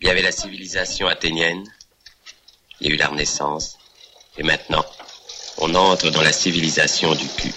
Il y avait la civilisation athénienne, il y a eu la Renaissance, et maintenant, on entre dans la civilisation du cul.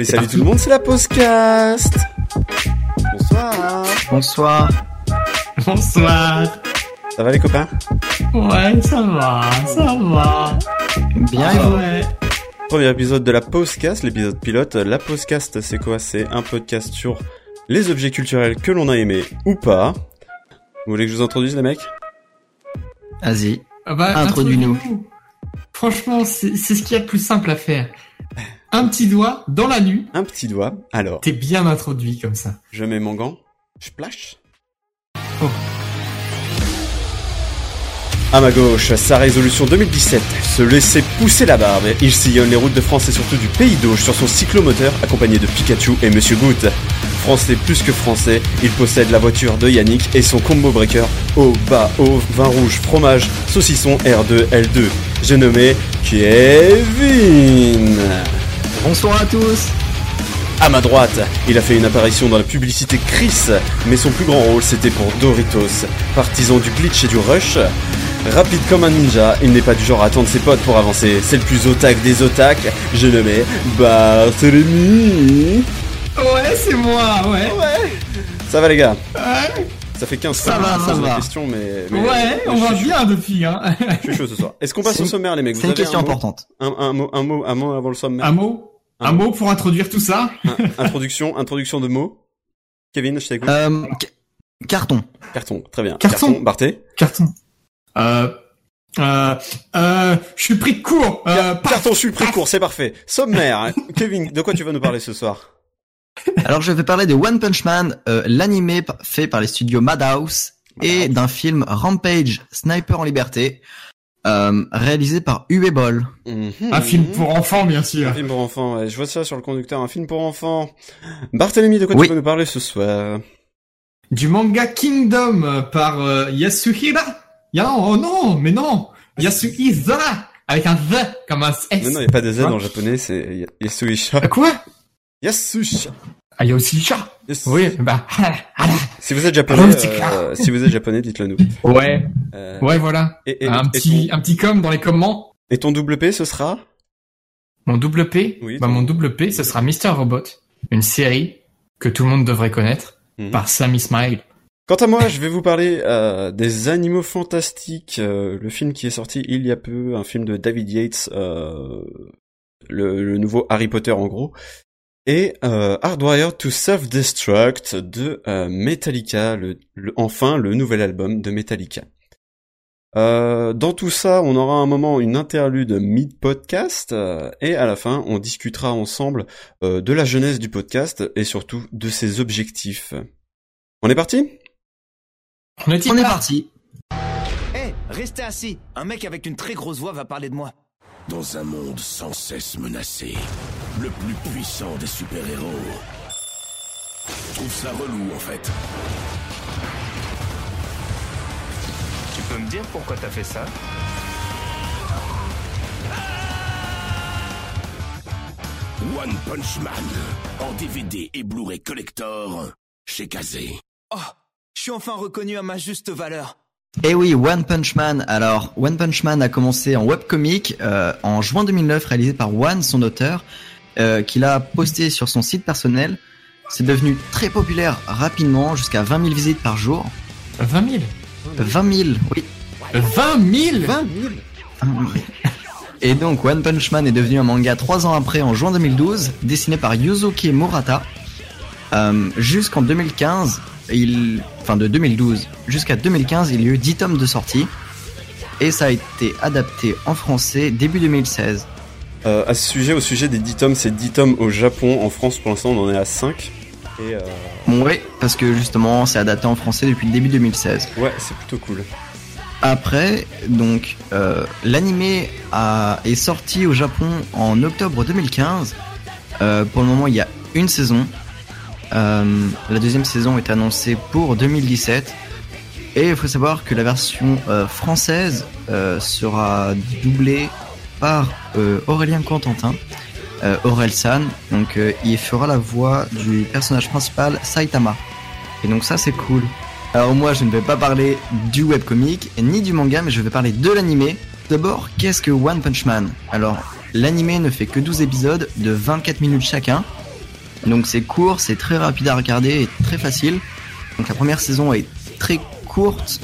Allez, salut tout le monde, c'est la Postcast Bonsoir Bonsoir. Bonsoir. Ça va les copains? Ouais, ça va, ça va. Bien Ouais. Premier épisode de la Postcast, l'épisode pilote. La Postcast, c'est quoi? C'est un podcast sur les objets culturels que l'on a aimés ou pas. Vous voulez que je vous introduise les mecs? Vas-y. Ah bah, Introduis-nous. Franchement, c'est c'est ce qu'il y a de plus simple à faire. Un petit doigt dans la nuit, Un petit doigt. Alors, t'es bien introduit comme ça. je mets mon gant. Je plash. Oh. À ma gauche, sa résolution 2017, se laisser pousser la barbe. Il sillonne les routes de France et surtout du pays d'Auge sur son cyclomoteur accompagné de Pikachu et Monsieur Goutte. Français plus que français, il possède la voiture de Yannick et son combo breaker au bas au vin rouge, fromage, saucisson R2 L2. J'ai nommé Kevin. Bonsoir à tous. À ma droite, il a fait une apparition dans la publicité Chris, mais son plus grand rôle c'était pour Doritos. Partisan du glitch et du rush, rapide comme un ninja, il n'est pas du genre à attendre ses potes pour avancer. C'est le plus otak des otaks, je le mets Barthélemy. Ouais, c'est moi, ouais. Ça va les gars Ouais, Ça fait 15 Ça va, ça pose la va. question, mais... mais- ouais, mais on va bien depuis, hein. Je suis chaud ce soir. Est-ce qu'on passe C'est au une- sommaire les mecs? C'est une question un mot? importante. un, un mot, un mot, un mot avant le sommaire? Un mot? Un mot pour introduire tout ça Introduction, introduction de mots Kevin, je t'écoute. Euh, ca- carton. Carton, très bien. Carton. Barthé Carton. Euh... Euh... Euh... Je suis pris de court. Euh... Carton, je suis pris court, c'est parfait. Sommaire. Kevin, de quoi tu vas nous parler ce soir? Alors je vais parler de One Punch Man, euh, l'animé fait par les studios Madhouse et d'un film Rampage Sniper en liberté, euh, réalisé par Uwe Boll. Un film pour enfants, bien sûr. Un film pour enfants, ouais. Je vois ça sur le conducteur, un film pour enfants. Barthélemy, de quoi Oui. tu vas nous parler ce soir? Du manga Kingdom par euh, Yasuhira? Ya- oh non, mais non. Yasuhira. Avec un Z comme un S. Non, non, il n'y a pas de Z en japonais, c'est Y- Yasuisha. Euh, Quoi? Yasuisha. Ah, il y a aussi chat. Yes. Oui, bah. ah, ah, Si vous êtes japonais, euh, si vous êtes japonais, dites-le nous. Ouais, Euh, ouais, voilà. et, et, un et petit, ton, un petit com dans les commentaires. et ton double P, ce sera? Mon double P, Oui, bah ton- mon double P, ce sera Mr. Robot, une série que tout le monde devrait connaître Mhm. par Sammy Smile. Quant à moi, je vais vous parler euh, des Animaux Fantastiques, euh, le film qui est sorti il y a peu, un film de David Yates, le, le nouveau Harry Potter en gros, et euh, Hardwired to Self-Destruct de euh, Metallica, le, le- enfin le nouvel album de Metallica. Euh, dans tout ça, on aura un moment une interlude mid-podcast, euh, et à la fin, on discutera ensemble euh, de la jeunesse du podcast et surtout de ses objectifs. On est parti? On est, On est parti. Hé, restez assis. Un mec avec une très grosse voix va parler de moi. Dans un monde sans cesse menacé, le plus puissant des super-héros. Je trouve ça relou en fait. Tu peux me dire pourquoi t'as fait ça? One Punch Man, en DVD et Blu-ray Collector, chez Kazé. Oh, je suis enfin reconnu à ma juste valeur. Et oui, One Punch Man. Alors, One Punch Man a commencé en webcomic euh, en juin 2009, réalisé par One, son auteur, euh, qu'il a posté sur son site personnel. C'est devenu très populaire rapidement, jusqu'à 20 000 visites par jour. 20 000. 20 000, oui. 20 000 20 000 Et donc One Punch Man est devenu un manga trois ans après, en juin 2012, dessiné par Yuzuki Murata. Euh, jusqu'en 2015, il, enfin de 2012 jusqu'à 2015, il y a eu 10 tomes de sortie. Et ça a été adapté en français début 2016. Euh, à ce sujet, au sujet des 10 tomes, c'est 10 tomes au Japon. En France, pour l'instant, on en est à 5. Et euh, Bon, ouais, parce que justement, c'est adapté en français depuis le début 2016. ouais, c'est plutôt cool. Après, donc, euh, l'animé a- est sorti au Japon en octobre 2015. Euh, pour le moment, il y a une saison. La deuxième saison est annoncée pour 2017. Et il faut savoir que la version française sera doublée par euh, Aurélien Constantin, euh, Aurel San. Donc, euh, il fera la voix du personnage principal Saitama. Et donc, ça, c'est cool. Alors moi je ne vais pas parler du webcomic ni du manga mais je vais parler de l'animé. D'abord, qu'est-ce que One Punch Man? Alors, l'animé ne fait que 12 épisodes de 24 minutes chacun. Donc c'est court, c'est très rapide à regarder et très facile. Donc la première saison est très courte,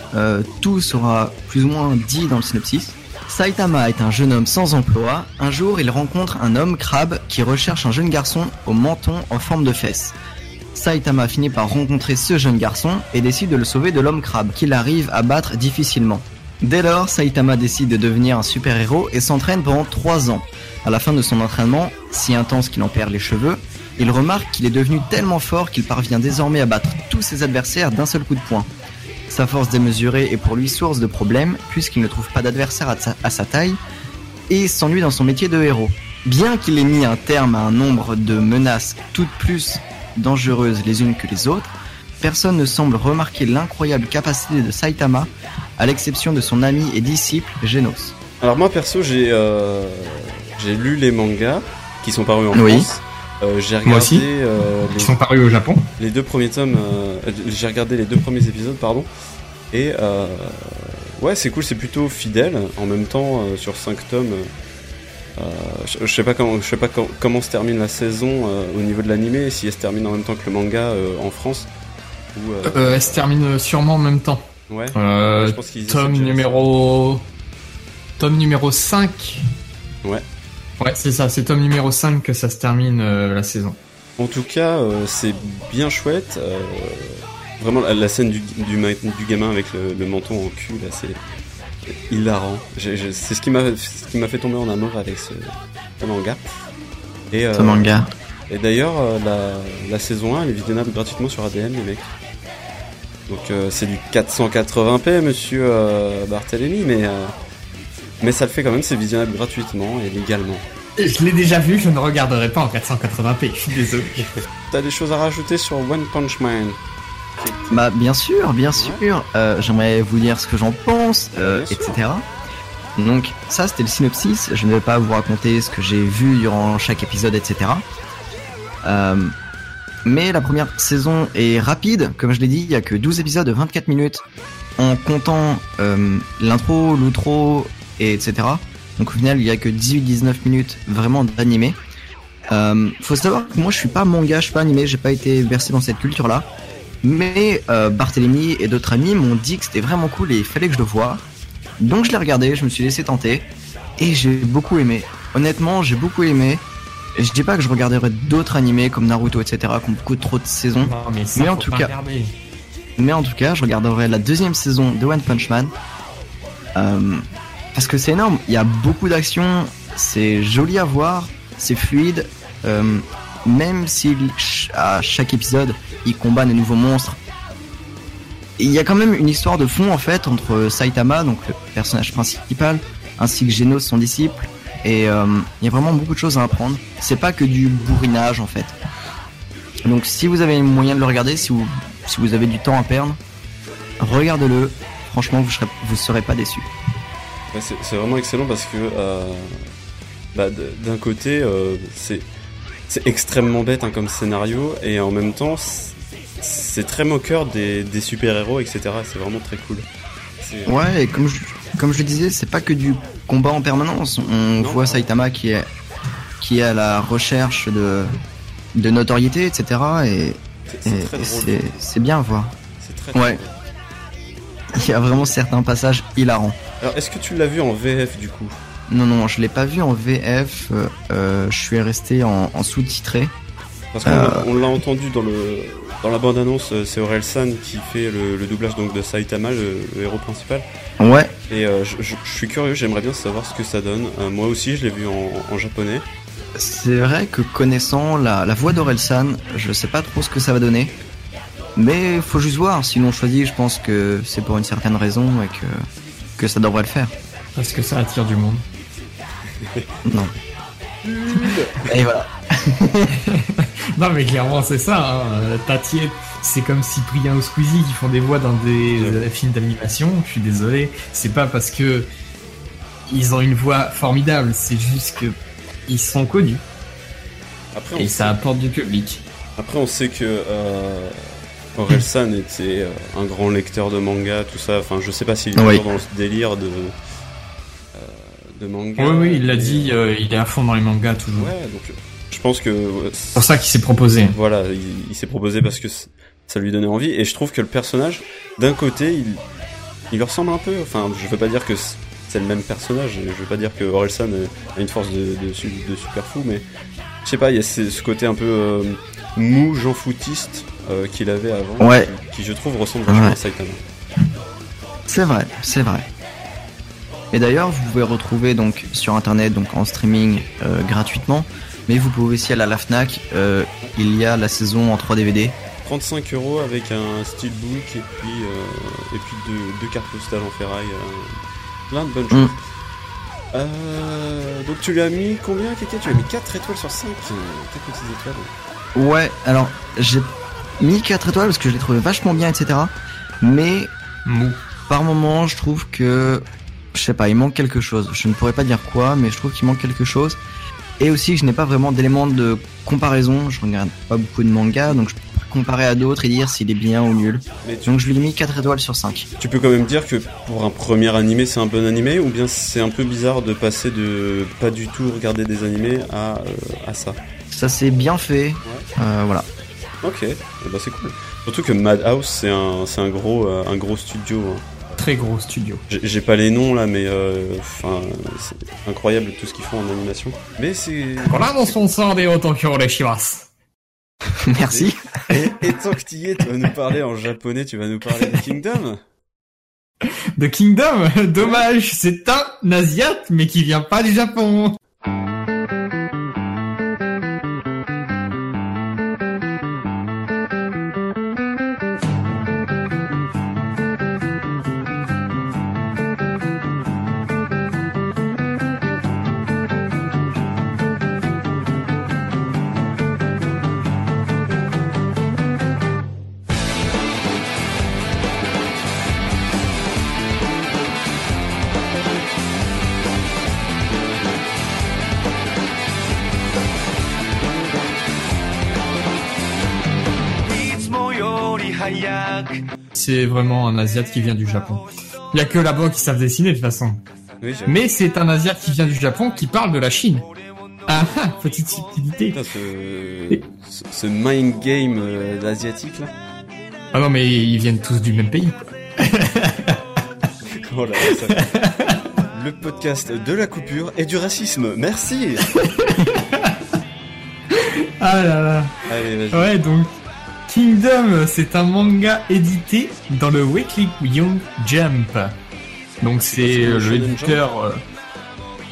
tout sera plus ou moins dit dans le synopsis. Saitama est un jeune homme sans emploi. Un jour, il rencontre un homme crabe qui recherche un jeune garçon au menton en forme de fesse. Saitama finit par rencontrer ce jeune garçon et décide de le sauver de l'homme crabe, qu'il arrive à battre difficilement. Dès lors, Saitama décide de devenir un super-héros et s'entraîne pendant 3 ans. À la fin de son entraînement, si intense qu'il en perd les cheveux, il remarque qu'il est devenu tellement fort qu'il parvient désormais à battre tous ses adversaires d'un seul coup de poing. Sa force démesurée est pour lui source de problèmes puisqu'il ne trouve pas d'adversaire à, sa- à sa taille et s'ennuie dans son métier de héros. Bien qu'il ait mis un terme à un nombre de menaces toutes plus dangereuses les unes que les autres, personne ne semble remarquer l'incroyable capacité de Saitama, à l'exception de son ami et disciple Genos. Alors moi perso, j'ai euh, j'ai lu les mangas qui sont parus en Oui. France. Euh, j'ai regardé Moi aussi. euh, Qui les, sont parus au Japon. les deux premiers tomes. euh, j'ai regardé les deux premiers épisodes, pardon. Et euh, ouais, c'est cool, c'est plutôt fidèle. En même temps, euh, sur 5 tomes, euh, je, je sais pas comment, je sais pas com- comment se termine la saison euh, au niveau de l'animé, si elle se termine en même temps que le manga euh, en France. Ou, euh, Euh, elle se termine sûrement en même temps. ouais. Euh, je pense qu'ils tome numéro... Tome numéro 5. Ouais. Ouais, c'est ça, c'est tome numéro 5 que ça se termine euh, la saison. En tout cas, euh, c'est bien chouette. euh, vraiment, la, la scène du, du, ma- du gamin avec le, le menton en cul, là, c'est hilarant. C'est ce qui m'a ce qui m'a fait tomber en amour avec ce, ce manga. Et, euh, Ce manga. et d'ailleurs, euh, la, la saison 1, elle est visionnable gratuitement sur ADN, les mecs. Donc euh, c'est du 480p, monsieur euh, Barthélémy, mais, euh, mais ça le fait quand même, c'est visionnable gratuitement et légalement. Je l'ai déjà vu, je ne regarderai pas en 480p, je suis désolé. T'as des choses à rajouter sur One Punch Man? Bah bien sûr, bien sûr. Euh, J'aimerais vous dire ce que j'en pense, euh, etc. Donc ça c'était le synopsis. Je ne vais pas vous raconter ce que j'ai vu durant chaque épisode, etc. Euh, mais la première saison est rapide, comme je l'ai dit, il y a que 12 épisodes de 24 minutes en comptant euh, l'intro, l'outro, et etc. Donc au final, il y a que 18-19 minutes vraiment d'animé. Euh, faut savoir que moi je suis pas manga, je suis pas animé, j'ai pas été versé dans cette culture-là. Mais euh, Barthélemy et d'autres amis m'ont dit que c'était vraiment cool et il fallait que je le voie. Donc je l'ai regardé, je me suis laissé tenter et j'ai beaucoup aimé. Honnêtement, j'ai beaucoup aimé. Je dis pas que je regarderai d'autres animés comme Naruto, etc. qui ont beaucoup trop de saisons. Non, mais, ça, Mais en tout cas- regarder. Mais en tout cas, je regarderai la deuxième saison de One Punch Man. Euh, parce que c'est énorme. Il y a beaucoup d'action. C'est joli à voir. C'est fluide. Euh, même si à chaque épisode, il combat de nouveaux monstres. Il y a quand même une histoire de fond en fait entre Saitama, donc le personnage principal, ainsi que Genos, son disciple. Et euh, il y a vraiment beaucoup de choses à apprendre. C'est pas que du bourrinage en fait. Donc si vous avez moyen de le regarder, si vous, avez du temps à perdre, regardez-le. Franchement, vous serez, vous serez pas déçus. Ouais, c'est vraiment excellent parce que euh, bah, d'un côté euh, c'est extrêmement bête hein, comme scénario et en même temps c'est- très moqueur des, des super héros etc c'est vraiment très cool C'est- Ouais, et comme je, comme je le disais, c'est pas que du combat en permanence. On Non. voit Saitama qui est, qui est à la recherche de, de notoriété, etc. Et, c'est bien à voir. c'est très, très Ouais. drôle. Il y a vraiment certains passages hilarants. Alors est-ce que tu l'as vu en VF du coup? Non, non, je l'ai pas vu en VF. euh, euh, je suis resté en, en sous-titré. Parce qu'on l'a- on l'a entendu dans le dans la bande annonce, c'est Aurel San qui fait le, le doublage donc de Saitama, le, le héros principal. Ouais, Et euh, je, je- je suis curieux, j'aimerais bien savoir ce que ça donne. Euh, moi aussi, je l'ai vu en, en japonais. c'est vrai que connaissant la, la voix d'Orelsan, je sais pas trop ce que ça va donner. Mais faut juste voir, s'ils l'ont choisi, je pense que c'est pour une certaine raison et que, que ça devrait le faire. Parce que ça attire du monde. Non. Et voilà. Non mais clairement c'est ça. Hein. Tatier, c'est comme Cyprien ou Squeezie qui font des voix dans des films d'animation. Je suis désolé. C'est pas parce que ils ont une voix formidable. C'est juste que ils sont connus Après, et ça apporte du public. après, on sait que euh, Aurel San était euh, un grand lecteur de manga, tout ça. Enfin, je sais pas s'il est Oui. toujours dans ce délire de euh, de manga. Oui oui, il l'a dit. euh, il est à fond dans les mangas toujours. Ouais, donc je pense que C'est pour ça qu'il s'est proposé. voilà, il, il s'est proposé parce que ça lui donnait envie. Et je trouve que le personnage, d'un côté, il, il lui ressemble un peu. Enfin, je veux pas dire que c'est le même personnage. Je veux pas dire que Orelsan a une force de, de, su- de super fou, mais je sais pas, il y a ce, ce côté un peu euh, mou, Jean foutiste euh, qu'il avait avant, Ouais. qui, qui, je trouve ressemble vachement Ouais. à Saitama. C'est vrai, c'est vrai. Et d'ailleurs, vous pouvez retrouver donc sur internet, donc en streaming euh, gratuitement, mais vous pouvez aussi aller à la Fnac. euh, il y a la saison en 3 DVD. 35 euros avec un steelbook et puis et puis deux, deux cartes postales en ferraille. plein de bonnes Mm. choses. Euh, donc tu lui as mis combien Keke Tu lui as mis 4 étoiles sur 5 4 petites étoiles. Ouais, alors j'ai mis 4 étoiles parce que je l'ai trouvé vachement bien, etc. Mais Mou. par moment, je trouve que je sais pas, il manque quelque chose. Je ne pourrais pas dire quoi, mais je trouve qu'il manque quelque chose. Et aussi, je n'ai pas vraiment d'éléments de comparaison. Je regarde pas beaucoup de mangas, donc je peux pas comparer à d'autres et dire s'il est bien ou nul. Mais tu, Donc je lui ai mis 4 étoiles sur 5. tu peux quand même dire que pour un premier animé c'est un bon animé ou bien c'est un peu bizarre de passer de pas du tout regarder des animés à, euh, à ça? Ça c'est bien fait. Euh, voilà. Ok, eh ben, c'est cool. Surtout que Madhouse, c'est un, un, gros, euh, un gros studio. Hein. Très gros studio. J'ai pas les noms là, mais euh, enfin, c'est incroyable tout ce qu'ils font en animation. Mais c'est. Merci. Et, et, tant que tu y es, tu vas nous parler en japonais, tu vas nous parler de Kingdom. De Kingdom? Dommage, c'est un Asiate, mais qui vient pas du Japon. C'est vraiment un Asiat qui vient du Japon. Il y a que là-bas qui savent dessiner de toute façon. Oui. Mais c'est un Asiat qui vient du Japon qui parle de la Chine. Ah ah, petite subtilité. Putain, ce, mind game euh, asiatique là. Ah non mais ils viennent tous du même pays. Oh là là, ça- Le podcast de la coupure et du racisme. Merci. Ah là là. Allez, vas-y. Ouais, donc Kingdom, c'est un manga édité dans le Weekly Young Jump. Donc c'est euh, l'éditeur. euh,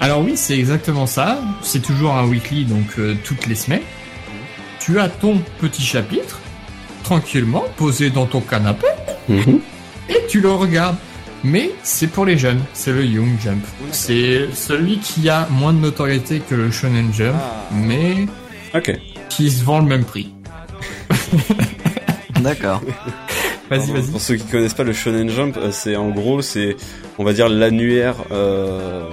Alors oui, c'est exactement ça. C'est toujours un weekly, donc euh, toutes les semaines. Tu as ton petit chapitre, tranquillement, posé dans ton canapé, Mhm. et tu le regardes. Mais c'est pour les jeunes, c'est le Young Jump. C'est celui qui a moins de notoriété que le Shonen Jump, Ah. mais qui se vend le même prix. D'accord. Vas-y, vas-y. Pour ceux qui connaissent pas le Shonen Jump, euh, c'est en gros, c'est, on va dire, l'annuaire euh,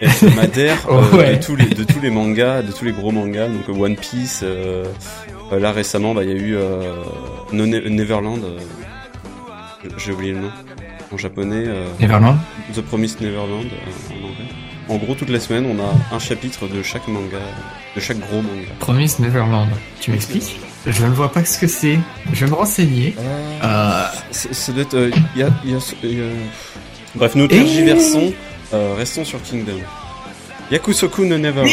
hebdomadaire Oh, euh, ouais. de, tous les, de tous les mangas, de tous les gros mangas. Donc One Piece, euh, là récemment, bah, il y a eu euh, No Ne- Neverland. euh, J'ai oublié le nom. En japonais, euh, Neverland. The Promised Neverland euh, en anglais. En gros, toutes les semaines, on a un chapitre de chaque manga, de chaque gros manga. Promise Neverland. Tu m'expliques? Je ne vois pas ce que c'est. Je vais me renseigner. Euh, Ça doit être. euh, y a- y a- y a- Bref, nous Et- tergiversons. euh, restons sur Kingdom. Yakusoku no voilà.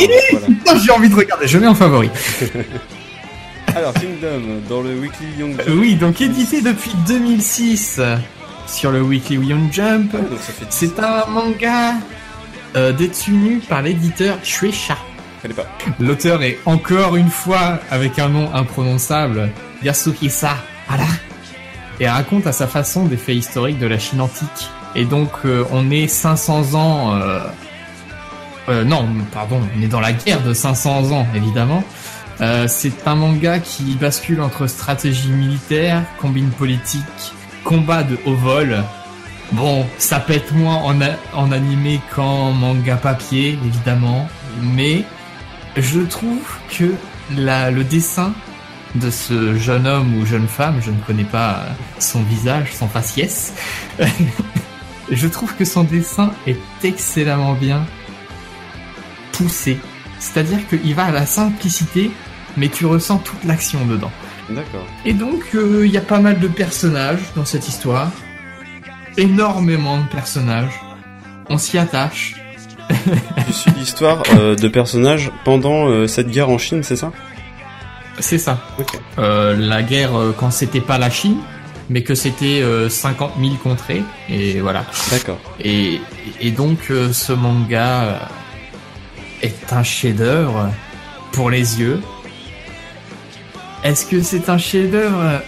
putain, j'ai envie de regarder. Je mets en favori. Alors, Kingdom, dans le Weekly Young Jump. Oui, donc édité depuis 2006 sur le Weekly Young Jump. Ah, C'est un manga euh, détenu par l'éditeur Shueisha. L'auteur est encore une fois avec un nom imprononçable, Yasuhisa Hara, et raconte à sa façon des faits historiques de la Chine antique. Et donc euh, on est 500 ans... Euh, euh, non, pardon, on est dans la guerre de 500 ans, évidemment. C'est un manga qui bascule entre stratégie militaire, combine politique, combat de haut vol. Bon, ça pète moins en, en animé qu'en manga papier, évidemment, mais je trouve que la, le dessin de ce jeune homme ou jeune femme, je ne connais pas son visage, son faciès, je trouve que son dessin est excellemment bien poussé. C'est-à-dire qu'il va à la simplicité, mais tu ressens toute l'action dedans. D'accord. Et donc, euh, il y a pas mal de personnages dans cette histoire. Énormément de personnages. On s'y attache. Tu suis l'histoire euh, de personnages pendant euh, cette guerre en Chine, c'est ça? C'est ça. Euh, la guerre quand c'était pas la Chine, mais que c'était euh, 50 000 contrées. Et voilà. D'accord. Et, et donc, ce manga est un chef-d'œuvre pour les yeux. Est-ce que c'est un chef-d'œuvre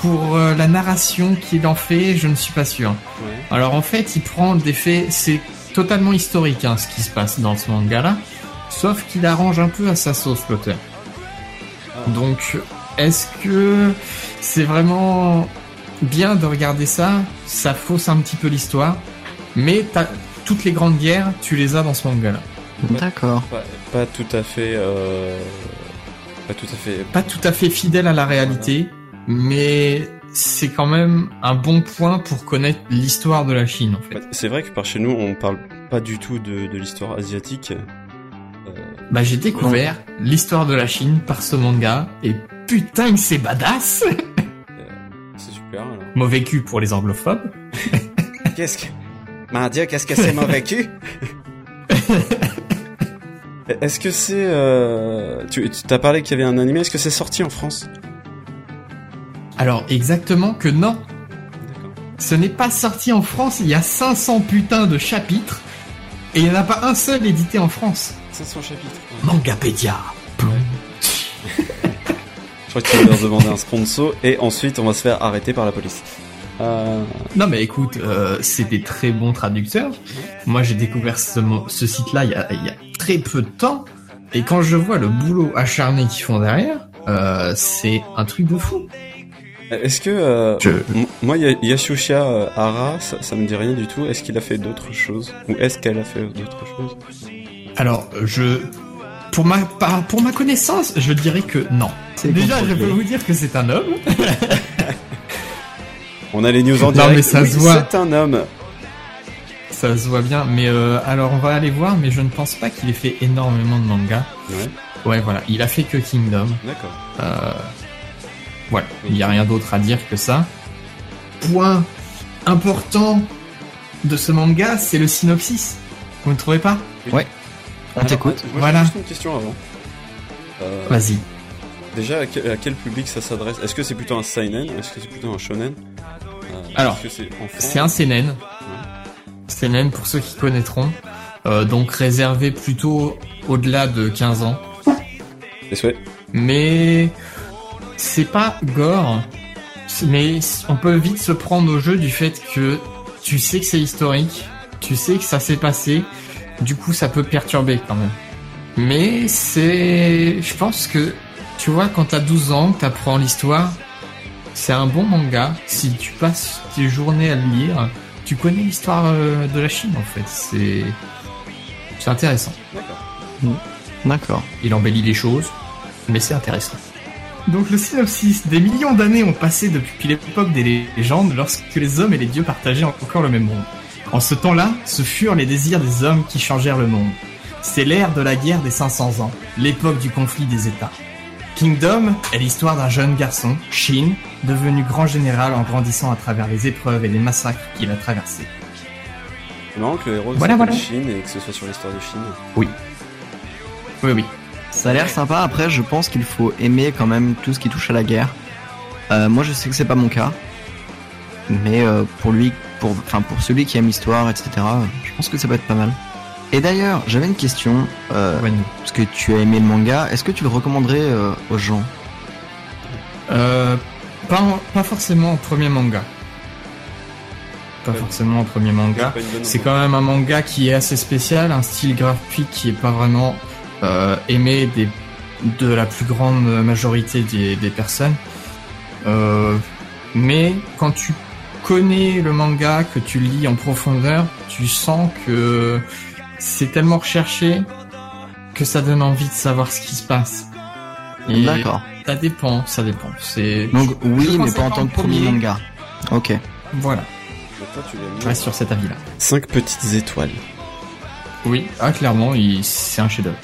pour la narration qu'il en fait? Je ne suis pas sûr. Ouais. Alors en fait, il prend des faits, c'est totalement historique hein, ce qui se passe dans ce manga-là, sauf qu'il arrange un peu à sa sauce l'auteur. Donc, est-ce que c'est vraiment bien de regarder ça? Ça fausse un petit peu l'histoire, mais t'as- toutes les grandes guerres, tu les as dans ce manga-là. D'accord. Pas, pas tout à fait. Euh... Pas tout à fait. Pas tout à fait fidèle à la réalité, mais c'est quand même un bon point pour connaître l'histoire de la Chine en fait. C'est vrai que par chez nous, on parle pas du tout de, de l'histoire asiatique. Euh, Bah j'ai découvert l'histoire de la Chine par ce manga et putain que c'est badass c'est super. Alors. Mauvais cul pour les anglophobes. Qu'est-ce que. Mon Dieu, qu'est-ce que c'est mon vécu Est-ce que c'est. Euh... Tu tu t'as parlé qu'il y avait un animé, est-ce que c'est sorti en France? Alors exactement que non, ce n'est pas sorti en France, il y a 500 putains de chapitres et il n'y en a pas un seul édité en France. 500 chapitres. Mangapédia. Je crois que tu vas leur demander un sponsor et ensuite on va se faire arrêter par la police. Euh... Non mais écoute, euh, c'est des très bons traducteurs. Moi j'ai découvert ce, site-là il y a, il y a très peu de temps. Et quand je vois le boulot acharné qu'ils font derrière, euh, c'est un truc de fou. Est-ce que euh, Je- moi Ya- Yashusha euh, Hara, ça, ça me dit rien du tout. Est-ce qu'il a fait d'autres choses? Ou est-ce qu'elle a fait d'autres choses? Alors je... Pour ma, par- pour ma connaissance, je dirais que non. C'est Déjà, je peux vous dire que c'est un homme. On a les news en Non, direct. mais ça Oui, se voit. C'est un homme. Ça se voit bien, mais euh, alors on va aller voir, mais je ne pense pas qu'il ait fait énormément de manga. Ouais. Ouais, voilà, il a fait que Kingdom. D'accord. Euh, voilà, il n'y a rien d'autre à dire que ça. Point important de ce manga, c'est le synopsis. Vous ne trouvez pas? On Alors, t'écoute. Voilà. juste une question avant. Euh, Vas-y. déjà, à quel, à quel public ça s'adresse? Est-ce que c'est plutôt un seinen? Ou est-ce que c'est plutôt un shonen? Euh, Alors, est-ce que c'est un seinen. Seinen pour ceux qui connaîtront. Euh, donc réservé plutôt au-delà de 15 ans. Les souhaits? Mais c'est pas gore. Mais on peut vite se prendre au jeu du fait que tu sais que c'est historique, tu sais que ça s'est passé, du coup ça peut perturber quand même. Mais c'est, je pense que tu vois quand t'as 12 ans, que t'apprends l'histoire, c'est un bon manga. Si tu passes tes journées à le lire, tu connais l'histoire euh, de la Chine en fait. C'est, c'est intéressant. D'accord. D'accord. Il embellit les choses, mais c'est intéressant. Donc le synopsis. Des millions d'années ont passé depuis l'époque des légendes lorsque les hommes et les dieux partageaient encore le même monde. En ce temps-là, ce furent les désirs des hommes qui changèrent le monde. C'est l'ère de la guerre des 500 ans, l'époque du conflit des États. Kingdom est l'histoire d'un jeune garçon, Shin, devenu grand général en grandissant à travers les épreuves et les massacres qu'il a traversés. Marrant que le héros Voilà, s'appelle voilà. Chine et que ce soit sur l'histoire de Chine. Oui, oui. Ça a l'air sympa. Après, je pense qu'il faut aimer quand même tout ce qui touche à la guerre. Euh, moi, je sais que c'est pas mon cas, mais euh, pour lui, pour, enfin pour celui qui aime l'histoire, etc. Je pense que ça peut être pas mal. Et d'ailleurs, j'avais une question. Euh, Ouais, parce que tu as aimé le manga, est-ce que tu le recommanderais euh, aux gens? Euh, pas, pas forcément en premier manga. Pas forcément en premier manga. C'est quand même un manga qui est assez spécial, un style graphique qui est pas vraiment euh, aimé des, de la plus grande majorité des, des personnes. Euh, mais quand tu connais le manga, que tu lis en profondeur, tu sens que c'est tellement recherché que ça donne envie de savoir ce qui se passe. Et D'accord. Ça dépend, ça dépend. C'est Donc je oui, mais pas en tant que premier manga. Ok. Voilà, je reste sur cet avis-là. 5 petites étoiles. Oui, ah clairement, il- c'est un chef-d'œuvre.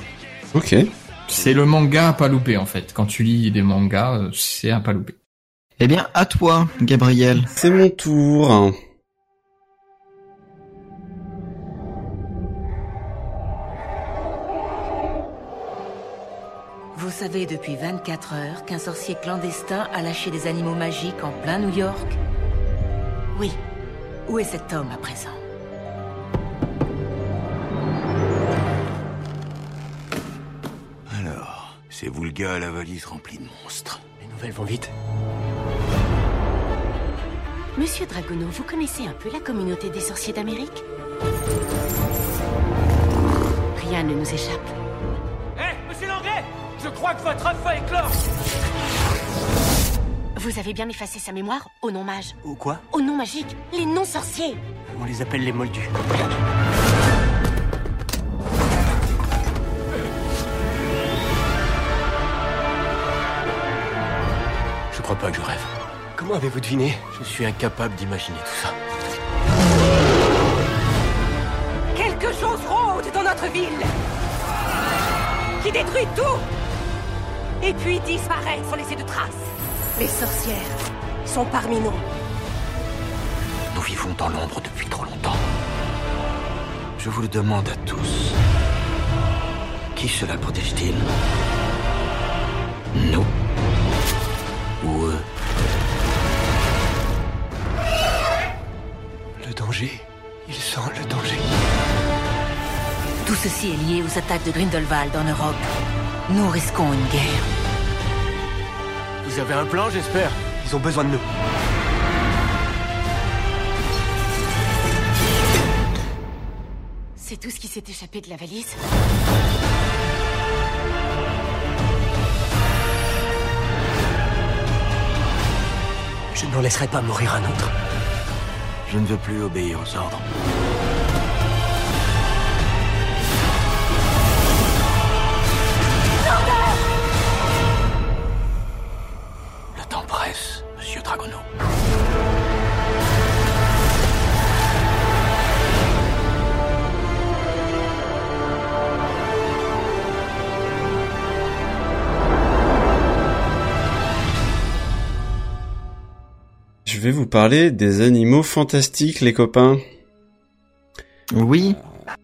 Ok. C'est le manga à pas louper en fait. Quand tu lis des mangas, euh, c'est à pas louper. Eh bien, à toi, Gabriel. C'est mon tour. Vous savez depuis 24 heures qu'un sorcier clandestin a lâché des animaux magiques en plein New York Oui. Où est cet homme à présent? C'est vous le gars à la valise remplie de monstres. Les nouvelles vont vite. Monsieur Dragono, vous connaissez un peu la communauté des sorciers d'Amérique? Rien ne nous échappe. Hé, monsieur Langlais Je crois que votre œuf va éclore Vous avez bien effacé sa mémoire au nom mage. Ou quoi? Au nom magique, les noms sorciers On les appelle les moldus. Crois pas que je rêve. Comment avez-vous deviné? Je suis incapable d'imaginer tout ça. Quelque chose rôde dans notre ville Qui détruit tout Et puis disparaît sans laisser de traces. Les sorcières sont parmi nous. Nous vivons dans l'ombre depuis trop longtemps. Je vous le demande à tous. Qui cela protège-t-il? Nous danger. Il sent le danger. Tout ceci est lié aux attaques de Grindelwald en Europe. Nous risquons une guerre. Vous avez un plan, j'espère? Ils ont besoin de nous. C'est tout ce qui s'est échappé de la valise? Je n'en laisserai pas mourir un autre. Je ne veux plus obéir aux ordres. Le temps presse, monsieur Dragono. Je vais vous parler des animaux fantastiques, les copains. Oui.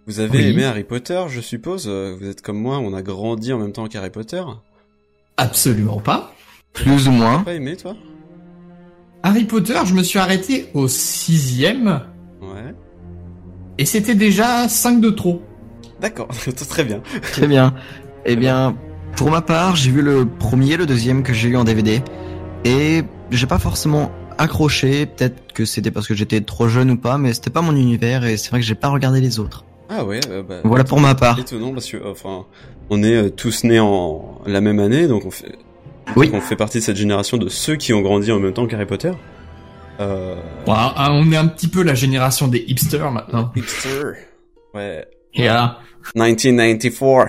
Vous avez Oui. aimé Harry Potter, je suppose. Vous êtes comme moi, on a grandi en même temps qu'Harry Potter. Absolument pas. Plus ou moins. Pas aimé, toi? Harry Potter, je me suis arrêté au sixième Ouais. et c'était déjà 5 de trop. D'accord, très bien. Très bien. Eh bien, pour ma part, j'ai vu le premier, le deuxième que j'ai eu en DVD. Et j'ai pas forcément accroché. Peut-être que c'était parce que j'étais trop jeune ou pas, mais c'était pas mon univers et c'est vrai que j'ai pas regardé les autres. Ah ouais, euh, bah, Voilà pour ma part. étonnant parce que, enfin, on est euh, tous nés en la même année, donc on fait, Oui. on fait partie de cette génération de ceux qui ont grandi en même temps qu'Harry Potter. Euh, Bon, ah, on est un petit peu la génération des hipsters maintenant. hipster. Ouais. Là, 1994.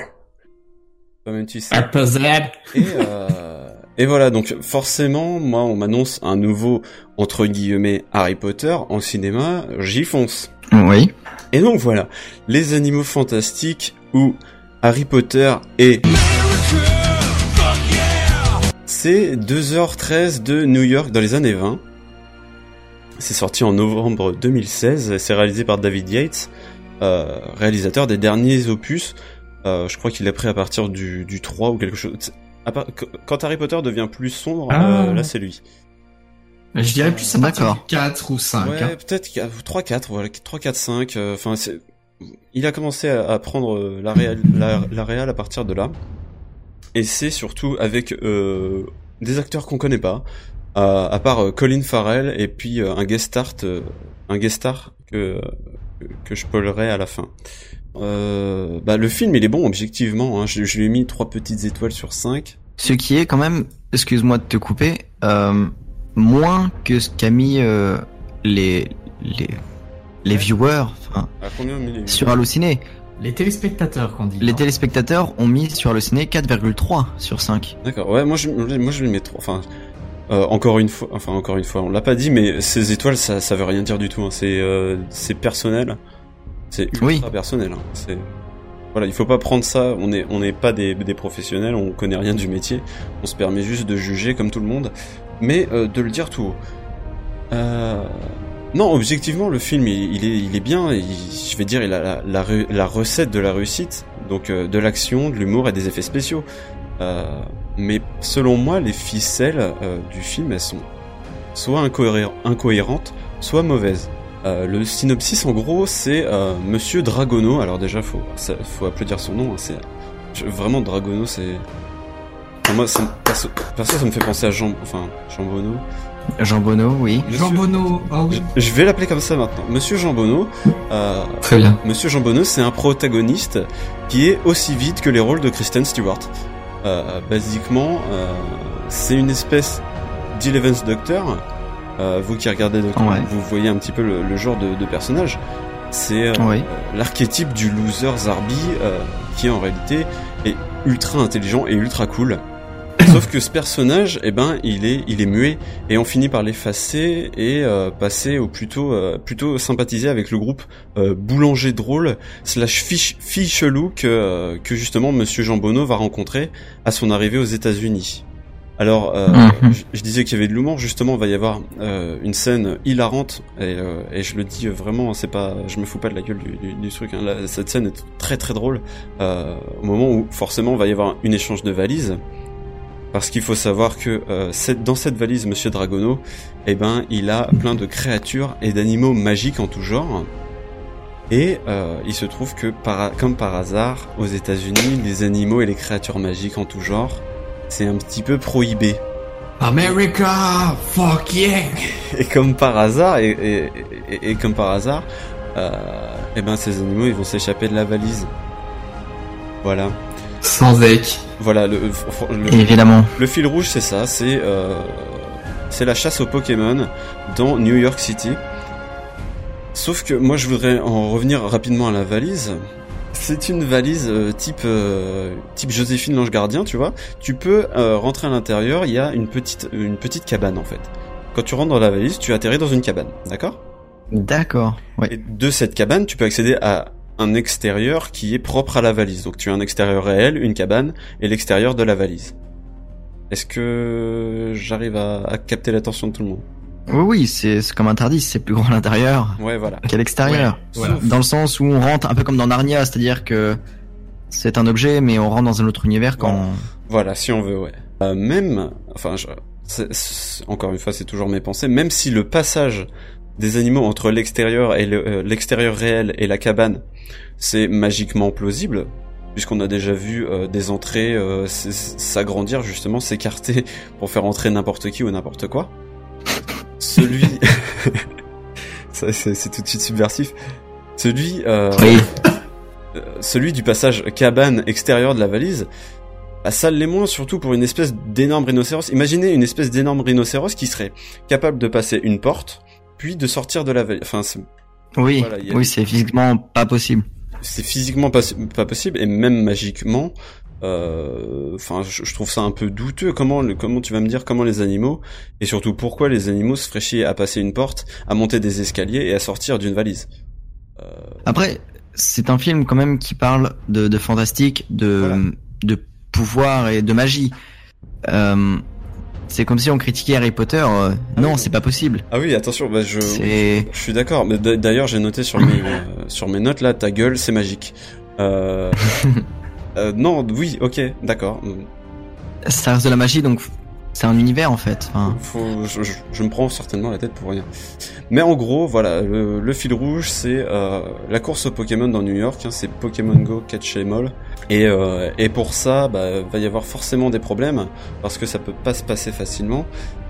Comme tu sais. Et, euh, et voilà, donc forcément, moi, on m'annonce un nouveau, entre guillemets, Harry Potter en cinéma, j'y fonce. Oui. Et donc voilà, les animaux fantastiques ou Harry Potter et... C'est 2h13 de New York dans les années 20. C'est sorti en novembre 2016, c'est réalisé par David Yates, euh, réalisateur des derniers opus Euh, je crois qu'il est pris à partir du, du 3 ou quelque chose. À part- qu- Quand Harry Potter devient plus sombre, Ah. euh, là c'est lui. Je dirais plus à partir D'accord. du 4 ou 5. Ouais, hein. peut-être qu'il y a 3 4 voilà, 3 4 5 euh, enfin c'est il a commencé à, prendre euh, la réal la, la réal à partir de là. Et c'est surtout avec euh, des acteurs qu'on connaît pas à, à part euh, Colin Farrell et puis euh, un guest star euh, un guest star que que je spoilerai à la fin. Euh, bah le film il est bon objectivement hein. je, je lui ai mis trois petites étoiles sur 5. Ce qui est quand même, excuse-moi de te couper, euh, moins que ce qu'a mis euh, les les les viewers enfin, À combien on met les- sur Allociné. Les téléspectateurs qu'on dit. Les hein. téléspectateurs ont mis sur Allociné 4,3 sur 5. D'accord. Ouais, moi je moi je lui mets trois. Enfin, euh, encore une fois, enfin encore une fois, on l'a pas dit, mais ces étoiles, ça ça veut rien dire du tout. hein. C'est euh, c'est personnel. C'est ultra Oui. personnel. hein. C'est voilà, il faut pas prendre ça. On est on n'est pas des des professionnels, on connaît rien du métier. On se permet juste de juger comme tout le monde, mais euh, de le dire tout haut. Euh, non, objectivement, le film, il, il est, il est bien. il- je vais dire, il a la, la, re- la recette de la réussite, donc euh, de l'action, de l'humour et des effets spéciaux. Euh, mais selon moi, les ficelles euh, du film, elles sont soit incohé- incohérentes, soit mauvaises. Euh, le synopsis, en gros, c'est euh, Monsieur Dragono. Alors déjà, faut, ça, faut applaudir son nom. hein, c'est vraiment Dragono, c'est. Enfin, moi, ça, me- perso, perso, ça me fait penser à Jean, enfin Jean Bono. Jean Bono, oui. Jean Bono. Ah oui. Je, je vais l'appeler comme ça maintenant. Monsieur Jean Bono. Euh, Très bien. Monsieur Jean Bonneau, c'est un protagoniste qui est aussi vide que les rôles de Kristen Stewart. Euh, basiquement, euh, c'est une espèce d'Eleven's Doctor. Euh, vous qui regardez Doctor, Ouais. vous voyez un petit peu le, le genre de, de personnage. C'est euh, l'archétype du loser Zarbi euh, qui en réalité est ultra intelligent et ultra cool. Sauf que ce personnage, eh ben, il est, il est muet et on finit par l'effacer et euh, passer au plutôt, euh, plutôt sympathiser avec le groupe euh, boulanger drôle slash fiche, fille chelou que, euh, que justement Monsieur Jean Bonneau va rencontrer à son arrivée aux États-Unis. Alors, euh, Mhm. je, je disais qu'il y avait de l'humour. Justement, il va y avoir euh, une scène hilarante et, euh, et je le dis vraiment, c'est pas, je me fous pas de la gueule du, du, du truc. Hein. Là, cette scène est très très drôle euh, au moment où forcément il va y avoir une échange de valises. Parce qu'il faut savoir que euh, cette- dans cette valise, Monsieur Dragono, eh ben, il a plein de créatures et d'animaux magiques en tout genre. Et euh, il se trouve que, par, comme par hasard, aux États-Unis, les animaux et les créatures magiques en tout genre, c'est un petit peu prohibé. America, fuck yeah. Et comme par hasard, et, et, et, et comme par hasard, euh, eh ben ces animaux ils vont s'échapper de la valise. Voilà. Sans deck. Voilà, le, le, Évidemment. le fil rouge c'est ça, c'est euh, c'est la chasse aux Pokémon dans New York City. Sauf que moi je voudrais en revenir rapidement à la valise. C'est une valise euh, type euh, type Joséphine l'ange gardien, tu vois. Tu peux euh, rentrer à l'intérieur, il y a une petite une petite cabane en fait. Quand tu rentres dans la valise, tu atterris dans une cabane, d'accord? D'accord. Ouais. Et de cette cabane, tu peux accéder à un extérieur qui est propre à la valise. Donc tu as un extérieur réel, une cabane, et l'extérieur de la valise. Est-ce que j'arrive à, à capter l'attention de tout le monde? Oui, oui, c'est c'est comme un Tardis, c'est plus grand à l'intérieur Ouais, voilà. qu'à l'extérieur. Voilà. Dans le sens où on rentre un peu comme dans Narnia, c'est-à-dire que c'est un objet, mais on rentre dans un autre univers quand. Voilà, si on veut, ouais. Euh, même, enfin, je- c'est- c'est- encore une fois, c'est toujours mes pensées. Même si le passage des animaux entre l'extérieur et le- euh, l'extérieur réel et la cabane, c'est magiquement plausible, puisqu'on a déjà vu euh, des entrées euh, s'agrandir justement, s'écarter pour faire entrer n'importe qui ou n'importe quoi. Celui, Ça, c'est c'est tout de suite subversif. Celui, euh, Oui. euh, celui du passage cabane extérieur de la valise, bah, ça l'est moins, surtout pour une espèce d'énorme rhinocéros. Imaginez une espèce d'énorme rhinocéros qui serait capable de passer une porte, puis de sortir de la valise. Enfin, c'est- Oui, Voilà, a oui, c'est physiquement pas possible. c'est physiquement pas, pas possible, et même magiquement. Euh, Enfin, je, je trouve ça un peu douteux. Comment, le, comment tu vas me dire comment les animaux, et surtout pourquoi les animaux se feraient chier à passer une porte, à monter des escaliers et à sortir d'une valise? Euh, Après, c'est un film quand même qui parle de, de fantastique, de, Voilà. de pouvoir et de magie. Euh, c'est comme si on critiquait Harry Potter. euh, non, oui. c'est pas possible. Ah oui, attention, bah je, je suis d'accord. Mais d'a- d'ailleurs, j'ai noté sur mes euh, sur mes notes là, ta gueule, c'est magique. Euh, non, oui, ok, d'accord. Ça reste de la magie, donc c'est un univers en fait. Enfin, Faut, je, je- je me prends certainement la tête pour rien. Mais en gros, voilà, le, le fil rouge, c'est euh, la course aux Pokémon dans New York. hein, c'est Pokémon Go, Catch 'em All. Et, euh, et pour ça, bah, va y avoir forcément des problèmes parce que ça peut pas se passer facilement.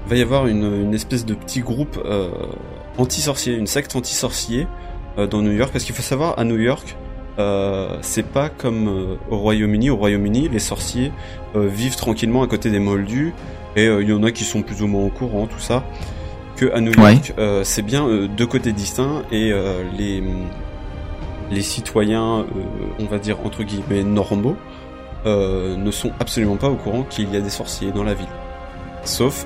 Va y avoir une, une espèce de petit groupe euh, anti-sorcier, une secte anti-sorcier dans New York. Parce qu'il faut savoir, à New York, euh, c'est pas comme euh, au Royaume-Uni. Au Royaume-Uni, les sorciers euh, vivent tranquillement à côté des moldus et il y en a qui sont plus ou moins au courant, tout ça. Que à New. York, c'est bien deux côtés distincts et les les citoyens, on va dire entre guillemets normaux, ne sont absolument pas au courant qu'il y a des sorciers dans la ville. Sauf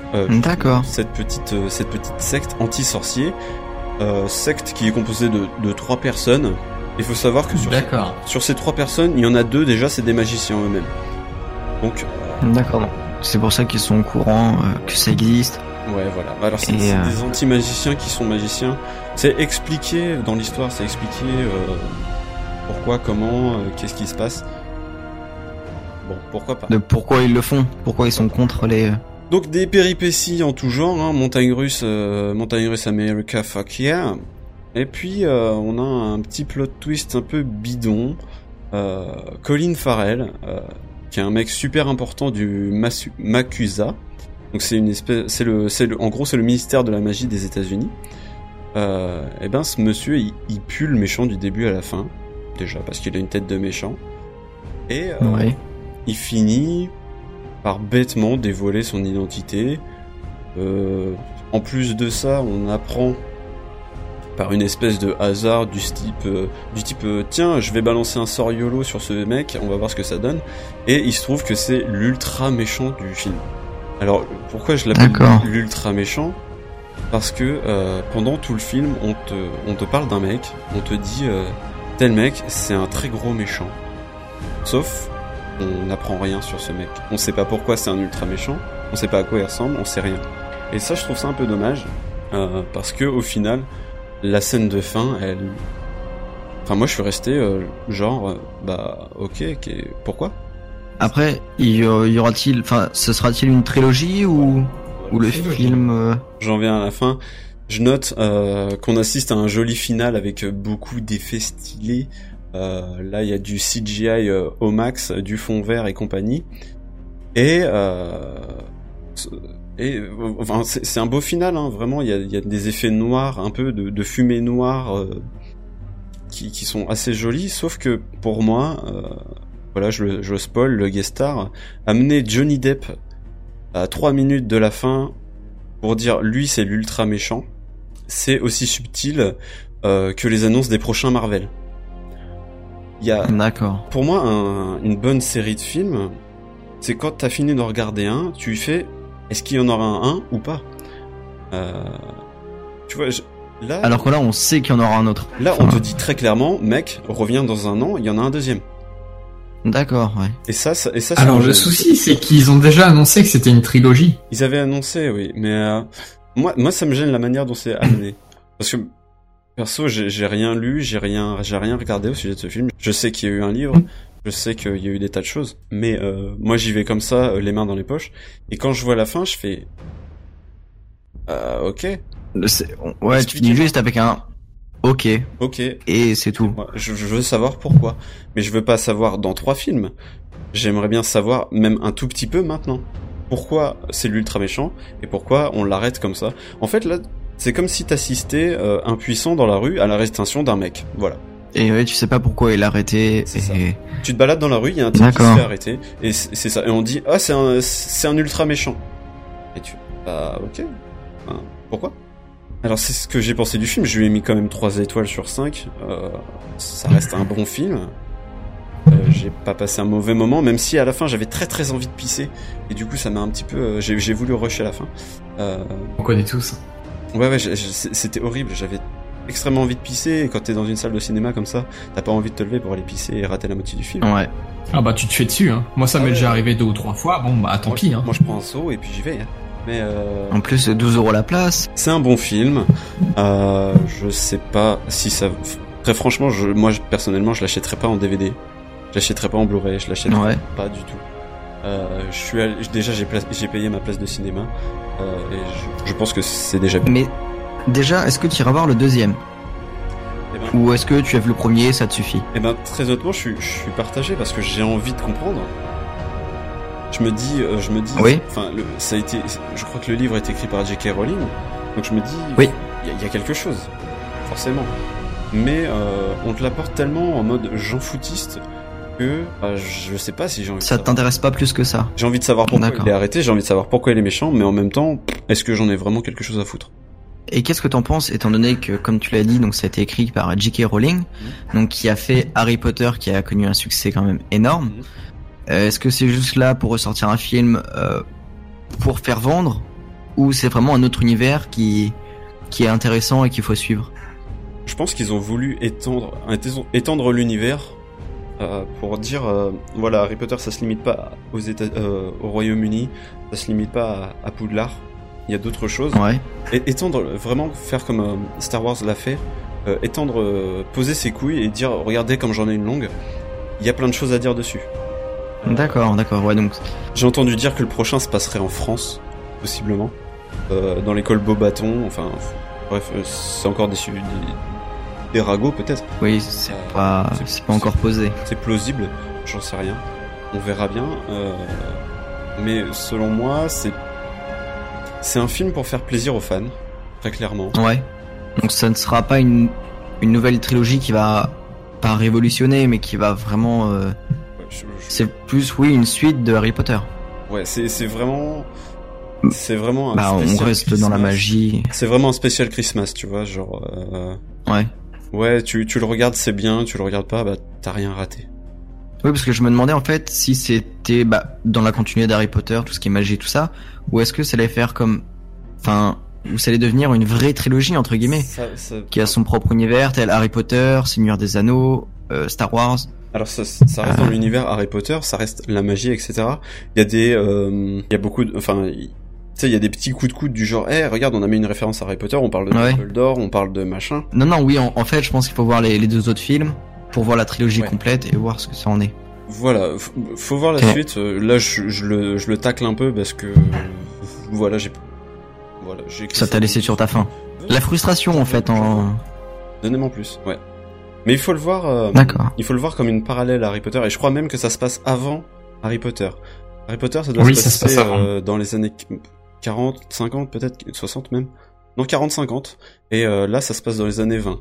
cette petite cette petite secte anti-sorcier, secte qui est composée de, de trois personnes. Il faut savoir que sur D'accord. sur ces trois personnes, il y en a deux déjà, c'est des magiciens eux-mêmes. Donc d'accord. donc C'est pour ça qu'ils sont au courant euh, que ça existe. Ouais, voilà. Alors, c'est euh, des anti-magiciens qui sont magiciens. C'est expliqué dans l'histoire, c'est expliqué euh, pourquoi, comment, euh, qu'est-ce qui se passe. Bon, pourquoi pas. De pourquoi ils le font, pourquoi ils sont contre les. euh, Donc des péripéties en tout genre, hein, montagne russe, euh, montagne russe America, fuck yeah. Et puis euh, on a un petit plot twist un peu bidon. Euh, Colin Farrell, euh, qui est un mec super important du Masu- Makusa. Donc c'est une espèce, c'est le, c'est le, en gros c'est le ministère de la magie des États-Unis. Euh, et ben ce monsieur, il, il pue le méchant du début à la fin, déjà parce qu'il a une tête de méchant. Et Ouais. il finit par bêtement dévoiler son identité. En plus de ça, on apprend par une espèce de hasard du type, euh, du type euh, tiens, je vais balancer un sort YOLO sur ce mec, on va voir ce que ça donne. Et il se trouve que c'est l'ultra méchant du film. Alors pourquoi je l'appelle l'ultra méchant? Parce que euh, pendant tout le film, on te, on te parle d'un mec, on te dit tel mec, c'est un très gros méchant. Sauf on n'apprend rien sur ce mec. On sait pas pourquoi c'est un ultra méchant, on sait pas à quoi il ressemble, on sait rien. Et ça, je trouve ça un peu dommage, euh, parce que au final, la scène de fin, elle... Enfin, moi, je suis resté euh, genre, euh, bah, ok, ok, pourquoi? Après, y, y aura-t-il, enfin, ce sera-t-il une trilogie ou ou le Trilogie. film euh, J'en viens à la fin. Je note euh, qu'on assiste à un joli final avec beaucoup d'effets stylés. Euh, là, il y a du CGI euh, au max, du fond vert et compagnie. Et euh, et enfin, c'est un beau final, hein, vraiment. Il y a, il y a des effets noirs, un peu de, de fumée noire, euh, qui, qui sont assez jolis. Sauf que pour moi, euh, voilà, je, le- je le spoil, le guest star amener Johnny Depp à 3 minutes de la fin pour dire lui c'est l'ultra méchant, c'est aussi subtil euh, que les annonces des prochains Marvel. Il y a pour moi un- une bonne série de films, c'est quand t'as fini de regarder un, tu fais est-ce qu'il y en aura un, un ou pas? Euh, Tu vois, je- là, Alors que là, on sait qu'il y en aura un autre. là on te dit très clairement, mec, reviens dans un an, il y en a un deuxième. D'accord, ouais. Et ça, ça- et ça, Alors le souci, c'est qu'ils ont déjà annoncé que c'était une trilogie. Ils avaient annoncé, oui, mais euh, moi, moi, ça me gêne la manière dont c'est amené. Parce que perso, j'ai j'ai rien lu, j'ai rien, j'ai rien regardé au sujet de ce film. Je sais qu'il y a eu un livre, je sais qu'il y a eu des tas de choses, mais euh, moi, j'y vais comme ça, euh, les mains dans les poches. Et quand je vois la fin, je fais, euh, ok, Ouais, tu finis juste avec un OK ok. et c'est tout. Je veux savoir pourquoi, mais je veux pas savoir dans trois films. J'aimerais bien savoir, même un tout petit peu maintenant, pourquoi c'est l'ultra méchant et pourquoi on l'arrête comme ça? En fait, là, c'est comme si t'assistais euh, impuissant dans la rue à l'arrestation d'un mec. Voilà. Et ouais, tu sais pas pourquoi il a arrêté. Ça. Tu te balades dans la rue, il y a un type qui se fait arrêter et c'est ça. Et on dit ah c'est un c'est un ultra méchant. Et tu bah ok. Pourquoi? Alors c'est ce que j'ai pensé du film. Je lui ai mis quand même 3 étoiles sur 5 Euh, ça reste un bon film. Euh, j'ai pas passé un mauvais moment, même si à la fin j'avais très très envie de pisser et du coup ça m'a un petit peu. euh, j'ai voulu rusher à la fin. Euh, On connaît tous. Ouais, ouais, c'était horrible. J'avais extrêmement envie de pisser. Et quand t'es dans une salle de cinéma comme ça, t'as pas envie de te lever pour aller pisser et rater la moitié du film. Ouais. Ah bah tu te fais dessus, hein. Moi ça Ah m'est ouais. déjà arrivé deux ou trois fois. Bon bah tant moi, pis, hein. Moi, je prends un saut et puis j'y vais. hein. Mais euh, En plus, 12 euros la place. c'est un bon film. Euh, je sais pas si ça. Très franchement, je, moi personnellement, je l'achèterais pas en DVD. Je l'achèterai pas en Blu-ray, je l'achèterai Ouais. pas du tout. Euh, je suis allé- déjà j'ai pla- payé ma place de cinéma euh, et je, je pense que c'est déjà bien. Mais déjà, est-ce que tu iras voir le deuxième Eh ben, Ou est-ce que tu vu le premier, ça te suffit eh ben, très honnêtement, je suis, je suis partagé parce que j'ai envie de comprendre. Je me dis, euh, je me dis, Oui. enfin, le- ça a été, je crois que le livre est écrit par J.K. Rowling, donc je me dis, Oui. il y, a- il y a quelque chose, forcément. Mais euh, on te l'apporte tellement en mode Jean foutiste que euh, je sais pas si j'ai envie. de Ça t'intéresse pas plus que ça J'ai envie de savoir pourquoi il est arrêté, j'ai envie de savoir pourquoi il est méchant, mais en même temps, est-ce que j'en ai vraiment quelque chose à foutre? Et qu'est-ce que t'en penses, étant donné que, comme tu l'as dit, donc ça a été écrit par J.K. Rowling, donc qui a fait Harry Potter, qui a connu un succès quand même énorme. Mhm. Euh, Est-ce que c'est juste là pour ressortir un film euh, pour faire vendre, ou c'est vraiment un autre univers qui qui est intéressant et qu'il faut suivre? Je pense qu'ils ont voulu étendre, étendre- étendre l'univers euh, pour dire, euh, voilà, Harry Potter, ça se limite pas aux États, euh, au Royaume-Uni, ça se limite pas à, à Poudlard. Il y a d'autres choses. Ouais. Et étendre, vraiment faire comme euh, Star Wars l'a fait, euh, étendre, euh, poser ses couilles et dire, regardez comme j'en ai une longue. Il y a plein de choses à dire dessus. D'accord, d'accord. Ouais, donc J'ai entendu dire que le prochain se passerait en France, possiblement, dans l'école Beaubaton. Enfin, bref, c'est encore des, des, des ragots peut-être. oui, c'est pas c'est- pas encore posé. C'est plausible, j'en sais rien. On verra bien. mais selon moi, c'est c'est un film pour faire plaisir aux fans, très clairement. Ouais. Donc ça ne sera pas une une nouvelle trilogie qui va pas révolutionner, mais qui va vraiment. euh, Ouais, je- je- c'est plus oui une suite de Harry Potter. ouais, c'est c'est vraiment c'est vraiment un Bah, on reste dans la Christmas. magie. C'est vraiment un spécial Christmas, tu vois, genre. euh, Ouais. Ouais, tu, tu le regardes, c'est bien, tu le regardes pas, bah t'as rien raté. Oui, parce que je me demandais en fait si c'était bah, dans la continuité d'Harry Potter, tout ce qui est magie, tout ça, ou est-ce que ça allait faire comme, enfin, ou ça allait devenir une vraie trilogie entre guillemets, Ça- ça- qui a son propre univers, tel Harry Potter, Seigneur des Anneaux, euh, Star Wars. Alors ça, ça reste dans l'univers Harry Potter, ça reste la magie, etc. Il y a des, euh, il y a beaucoup, de, enfin, il- tu sais, il y a des petits coups de coude du genre, eh, regarde, on a mis une référence à Harry Potter, on parle de Ouais. Dumbledore, on parle de machin. Non, non, oui, en, en fait, je pense qu'il faut voir les, les deux autres films pour voir la trilogie Ouais. complète et voir ce que ça en est. Voilà, f- faut voir la suite. Euh, Là, je, je le, je le tacle un peu parce que, voilà, j'ai, voilà, j'ai. Ça t'a laissé sur ta faim. La frustration en fait en. Donnez-moi plus, ouais. Mais il faut le voir. euh, D'accord. Il faut le voir comme une parallèle à Harry Potter, et je crois même que ça se passe avant Harry Potter. Harry Potter, ça doit Oui, se ça se passer passe euh, dans les années 40, 50, peut-être 60 même. Non, 40, 50. Et euh, là, ça se passe dans les années 20.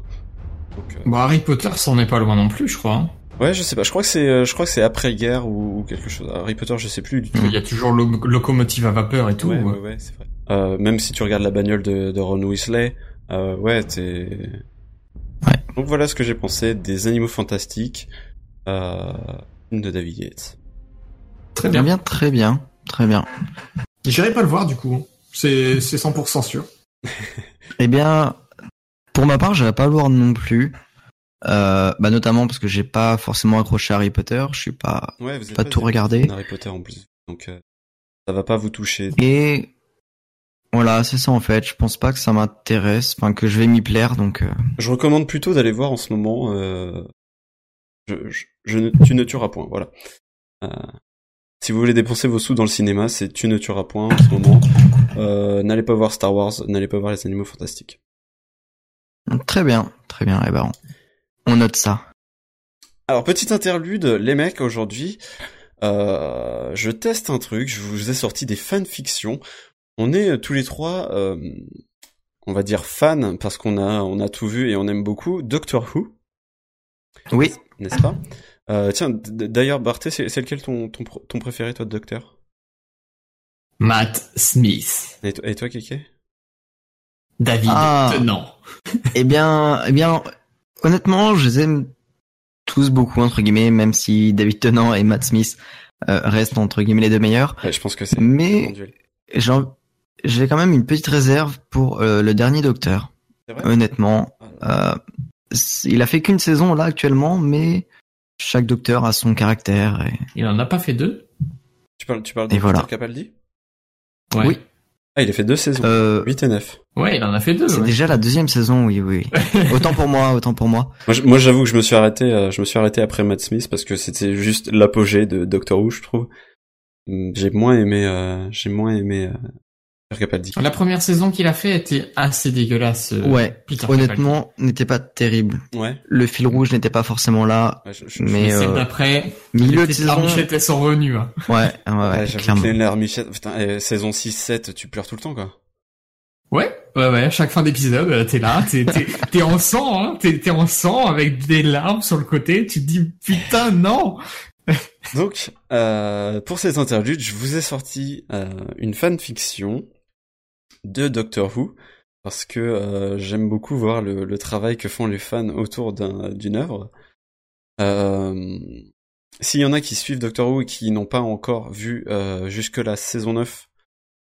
Donc, euh, Bon, Harry Potter, ça en est pas loin non plus, je crois. hein. ouais, je sais pas. Je crois que c'est, euh, je crois que c'est après guerre ou, ou quelque chose. Harry Potter, je sais plus du tout. Il y a toujours locomotive à vapeur et tout. Ouais, ouais. c'est vrai. Euh, même si tu regardes la bagnole de, de Ron Weasley, euh, ouais, t'es. Ouais. Donc voilà ce que j'ai pensé des Animaux Fantastiques euh, de David Yates. Très bien. bien, très bien, très bien. J'irai pas le voir du coup. C'est c'est 100% sûr. Eh bien, pour ma part, j'irai pas le voir non plus. Euh, bah notamment parce que j'ai pas forcément accroché à Harry Potter, je suis pas Ouais, vous pas tout regardé. Harry Potter en plus, donc euh, ça va pas vous toucher. Et voilà, c'est ça en fait. Je pense pas que ça m'intéresse, enfin que je vais m'y plaire, donc euh, Je recommande plutôt d'aller voir en ce moment. Euh, je, je, je ne, tu ne tueras point, voilà. Euh, si vous voulez dépenser vos sous dans le cinéma, c'est tu ne tueras point en ce moment. Euh, n'allez pas voir Star Wars, n'allez pas voir les Animaux Fantastiques. Très bien, très bien. Eh ben, on, on note ça. Alors, petite interlude, les mecs, aujourd'hui, euh, je teste un truc, je vous ai sorti des fanfictions. On est tous les trois, euh, on va dire fans, parce qu'on a, on a tout vu et on aime beaucoup, Doctor Who, Oui. n'est-ce pas? Euh, Tiens, d'ailleurs, Barthé, c'est lequel ton, ton, pr- ton préféré, toi, de Docteur? Matt Smith. et, toi- et toi, Kéké? David Ah. Tennant. Eh bien, eh bien, honnêtement, je les aime tous beaucoup entre guillemets, même si David Tennant et Matt Smith euh, restent entre guillemets les deux meilleurs. Ouais, je pense que c'est Mais- J'ai quand même une petite réserve pour euh, le dernier Docteur. Honnêtement, Ah, euh, il a fait qu'une saison là actuellement, mais chaque Docteur a son caractère. Et... Il en a pas fait deux? Tu parles, tu parles de Et Peter voilà. Capaldi? Ouais. Oui. Ah, il a fait deux saisons. Euh, 8 et 9. Ouais, il en a fait deux. c'est ouais. déjà la deuxième saison, oui, oui. autant pour moi, autant pour moi. Moi, j'avoue que je me suis arrêté, euh, je me suis arrêté après Matt Smith parce que c'était juste l'apogée de Doctor Who, je trouve. Hum, J'ai moins aimé, euh, j'ai moins aimé euh, Capaldi. La première saison qu'il a fait était assez dégueulasse. euh, Ouais, Peter honnêtement, n'était pas terrible. Ouais. Le fil rouge n'était pas forcément là, ouais je, je, mais celle euh, d'après, milieu les de saison, elles sont revenues. Hein. ouais, ouais, ouais, ouais, putain, eh, saison 6-7, tu pleures tout le temps, quoi. Ouais, ouais, ouais. à Chaque fin d'épisode, euh, t'es là, t'es, t'es, t'es en sang, hein. T'es, t'es en sang avec des larmes sur le côté. Tu te dis putain non. Donc, euh, pour cette interlude, je vous ai sorti euh, une fanfiction de Doctor Who parce que euh, j'aime beaucoup voir le, travail que font les fans autour d'un- d'une œuvre. Euh, S'il y en a qui suivent Doctor Who et qui n'ont pas encore vu euh, jusque la saison 9,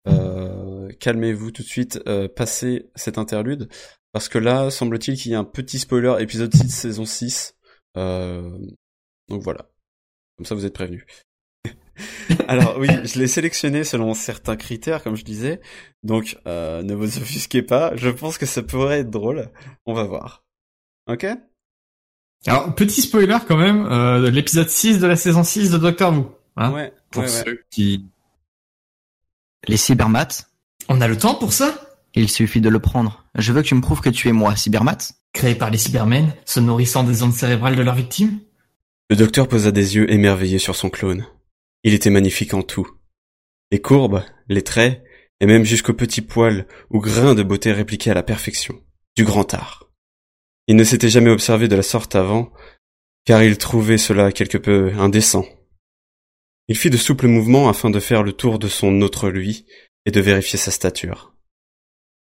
euh, calmez-vous tout de suite, passez cette interlude parce que là, semble-t-il qu'il y a un petit spoiler épisode 6 saison 6. Euh, donc voilà. Comme ça, vous êtes prévenus. Alors oui, je l'ai sélectionné selon certains critères, comme je disais. Donc, euh, ne vous offusquez pas. Je pense que ça pourrait être drôle. On va voir. Ok? Alors petit spoiler quand même, euh, de l'épisode 6 de la saison 6 de Doctor Who. Hein, Ouais. pour ouais, ouais. ceux qui. Les cybermats, On a le temps pour ça? il suffit de le prendre. Je veux que tu me prouves que tu es moi, cybermat. Créés par les cybermen, se nourrissant des ondes cérébrales de leurs victimes? Le docteur posa des yeux émerveillés sur son clone. Il était magnifique en tout. Les courbes, les traits, et même jusqu'aux petits poils ou grains de beauté répliqués à la perfection. Du grand art. Il ne s'était jamais observé de la sorte avant, car il trouvait cela quelque peu indécent. Il fit de souples mouvements afin de faire le tour de son autre lui et de vérifier sa stature.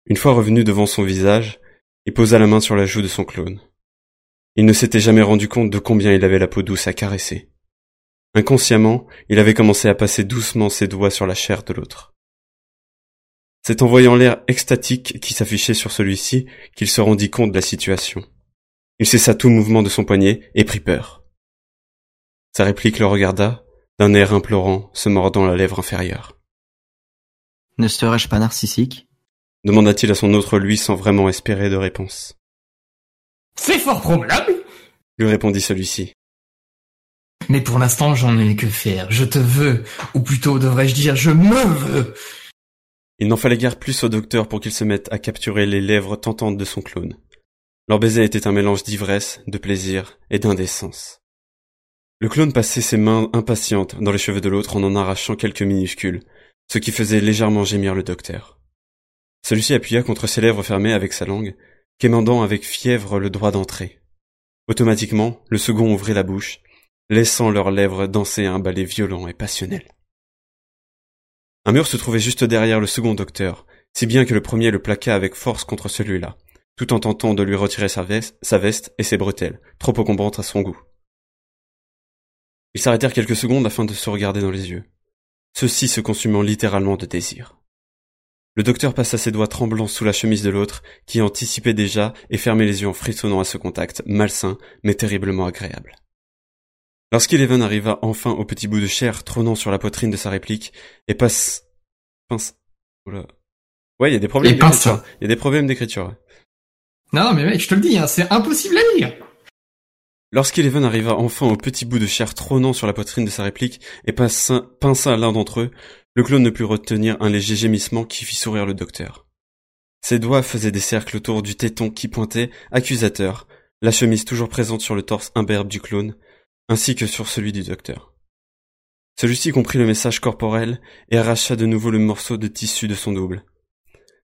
Une fois revenu devant son visage, il posa la main sur la joue de son clone. Il ne s'était jamais rendu compte de combien il avait la peau douce à caresser. Inconsciemment, il avait commencé à passer doucement ses doigts sur la chair de l'autre. C'est en voyant l'air extatique qui s'affichait sur celui-ci qu'il se rendit compte de la situation. Il cessa tout mouvement de son poignet et prit peur. Sa réplique le regarda, d'un air implorant, se mordant la lèvre inférieure. Ne serais-je pas narcissique? Demanda-t-il à son autre lui sans vraiment espérer de réponse. C'est fort probable. Lui répondit celui-ci. Mais pour l'instant, j'en ai que faire. Je te veux, ou plutôt devrais-je dire, je me veux. Il n'en fallait guère plus au docteur pour qu'il se mette à capturer les lèvres tentantes de son clone. Leur baiser était un mélange d'ivresse, de plaisir et d'indécence. Le clone passait ses mains impatientes dans les cheveux de l'autre en en arrachant quelques minuscules, ce qui faisait légèrement gémir le docteur. Celui-ci appuya contre ses lèvres fermées avec sa langue, quémandant avec fièvre le droit d'entrer. Automatiquement, le second ouvrit la bouche, laissant leurs lèvres danser un ballet violent et passionnel. Un mur se trouvait juste derrière le second docteur, si bien que le premier le plaqua avec force contre celui-là, tout en tentant de lui retirer sa veste, sa veste et ses bretelles, trop encombrantes à son goût. Ils s'arrêtèrent quelques secondes afin de se regarder dans les yeux, ceux-ci se consumant littéralement de désir. Le docteur passa ses doigts tremblants sous la chemise de l'autre, qui anticipait déjà et fermait les yeux en frissonnant à ce contact, malsain, mais terriblement agréable. Lorsqu'Eleven arriva enfin au petit bout de chair trônant sur la poitrine de sa réplique, et passe... Pince... Oula. Ouais, il y a des problèmes Et pince. d'écriture. Il y a des problèmes d'écriture. non, mais mec, je te le dis, hein, c'est impossible à lire. Lorsqu'Eleven arriva enfin au petit bout de chair trônant sur la poitrine de sa réplique et pinça, pinça l'un d'entre eux, le clone ne put retenir un léger gémissement qui fit sourire le docteur. Ses doigts faisaient des cercles autour du téton qui pointait, accusateur, la chemise toujours présente sur le torse imberbe du clone, ainsi que sur celui du docteur. Celui-ci comprit le message corporel et arracha de nouveau le morceau de tissu de son double.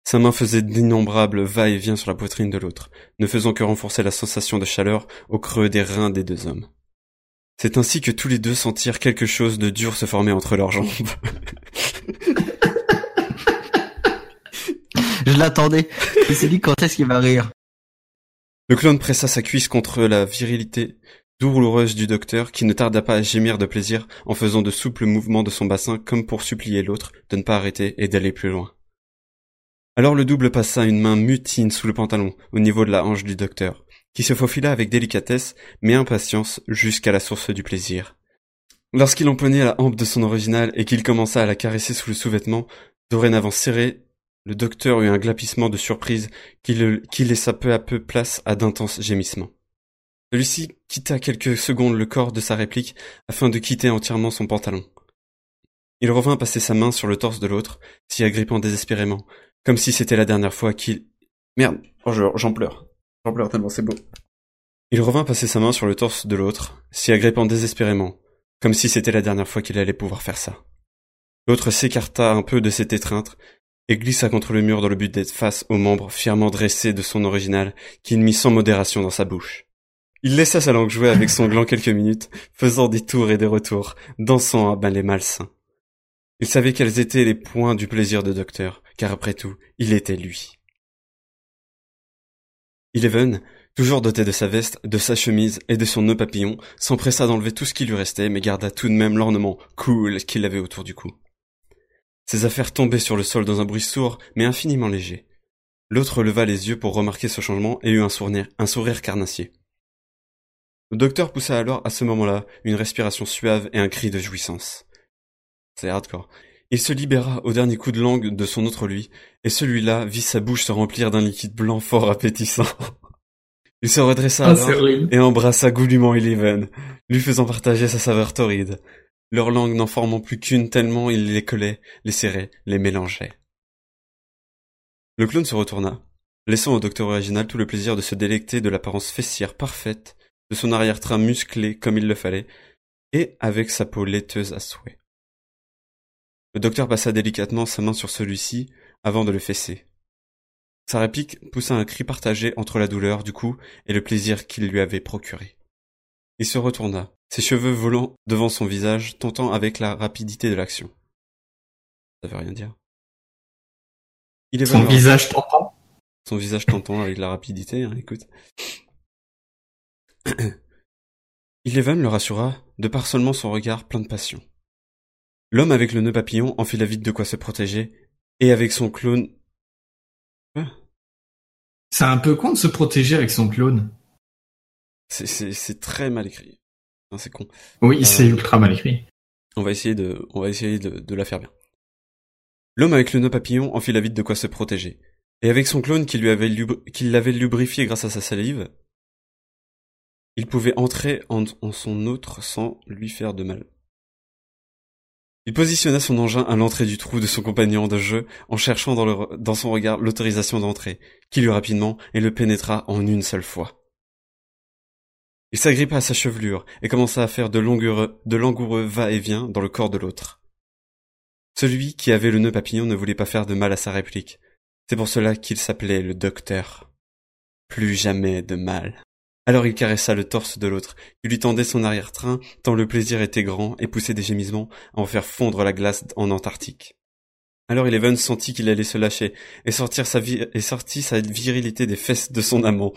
Sa main faisait d'innombrables va-et-vient sur la poitrine de l'autre, ne faisant que renforcer la sensation de chaleur au creux des reins des deux hommes. C'est ainsi que tous les deux sentirent quelque chose de dur se former entre leurs jambes. Je l'attendais. Il s'est dit quand est-ce qu'il va rire? Le clone pressa sa cuisse contre la virilité douloureuse du docteur qui ne tarda pas à gémir de plaisir en faisant de souples mouvements de son bassin comme pour supplier l'autre de ne pas arrêter et d'aller plus loin. Alors le double passa une main mutine sous le pantalon au niveau de la hanche du docteur, qui se faufila avec délicatesse mais impatience jusqu'à la source du plaisir. Lorsqu'il empoignait la hampe de son original et qu'il commença à la caresser sous le sous-vêtement, dorénavant serré Le docteur eut un glapissement de surprise qui, qui laissa peu à peu place à d'intenses gémissements. Celui-ci quitta quelques secondes le corps de sa réplique afin de quitter entièrement son pantalon. Il revint passer sa main sur le torse de l'autre, s'y agrippant désespérément, comme si c'était la dernière fois qu'il... Merde, oh, j'en pleure. J'en pleure tellement c'est beau. Il revint passer sa main sur le torse de l'autre, s'y agrippant désespérément, comme si c'était la dernière fois qu'il allait pouvoir faire ça. L'autre s'écarta un peu de cette étreinte et glissa contre le mur dans le but d'être face aux membres fièrement dressés de son original qu'il mit sans modération dans sa bouche. Il laissa sa langue jouer avec son gland quelques minutes, faisant des tours et des retours, dansant à balai malsain. Il savait quels étaient les points du plaisir de Docteur, car après tout, il était lui. Eleven, toujours doté de sa veste, de sa chemise et de son nœud papillon, s'empressa d'enlever tout ce qui lui restait, mais garda tout de même l'ornement cool qu'il avait autour du cou. Ses affaires tombaient sur le sol dans un bruit sourd, mais infiniment léger. L'autre leva les yeux pour remarquer ce changement et eut un sourire, un sourire carnassier. Le docteur poussa alors à ce moment-là une respiration suave et un cri de jouissance. C'est hardcore. Il se libéra au dernier coup de langue de son autre lui, et celui-là vit sa bouche se remplir d'un liquide blanc fort appétissant. Il se redressa Ah, alors et embrassa goulûment Eleven, lui faisant partager sa saveur torride, leur langue n'en formant plus qu'une tellement il les collait, les serrait, les mélangeait. Le clone se retourna, laissant au docteur original tout le plaisir de se délecter de l'apparence fessière parfaite de son arrière-train musclé comme il le fallait, et avec sa peau laiteuse à souhait. Le docteur passa délicatement sa main sur celui-ci avant de le fesser. Sa réplique poussa un cri partagé entre la douleur du coup et le plaisir qu'il lui avait procuré. Il se retourna, ses cheveux volant devant son visage, tentant avec la rapidité de l'action. Ça veut rien dire. Il Son visage tentant. son visage tentant avec la rapidité, hein, écoute. Eleven le rassura, de par seulement son regard plein de passion. L'homme avec le nœud papillon enfila vite de quoi se protéger, et avec son clone... C'est un peu con de se protéger avec son clone. C'est, c'est, c'est très mal écrit. Enfin, c'est con. Oui, Euh, c'est ultra mal écrit. On va essayer de, on va essayer de, de la faire bien. L'homme avec le nœud papillon enfila vite de quoi se protéger. Et avec son clone qui lui avait lubri- qui l'avait lubrifié grâce à sa salive, il pouvait entrer en, son autre sans lui faire de mal. Il positionna son engin à l'entrée du trou de son compagnon de jeu en cherchant dans, son regard l'autorisation d'entrer, qui lui rapidement et le pénétra en une seule fois. Il s'agrippa à sa chevelure et commença à faire de de langoureux va-et-vient dans le corps de l'autre. Celui qui avait le nœud papillon ne voulait pas faire de mal à sa réplique. C'est pour cela qu'il s'appelait le docteur. Plus jamais de mal. Alors il caressa le torse de l'autre, qui lui tendait son arrière-train, tant le plaisir était grand et poussait des gémissements à en faire fondre la glace en Antarctique. Alors Eleven sentit qu'il allait se lâcher et sortir sa et sortit sa virilité des fesses de son amant.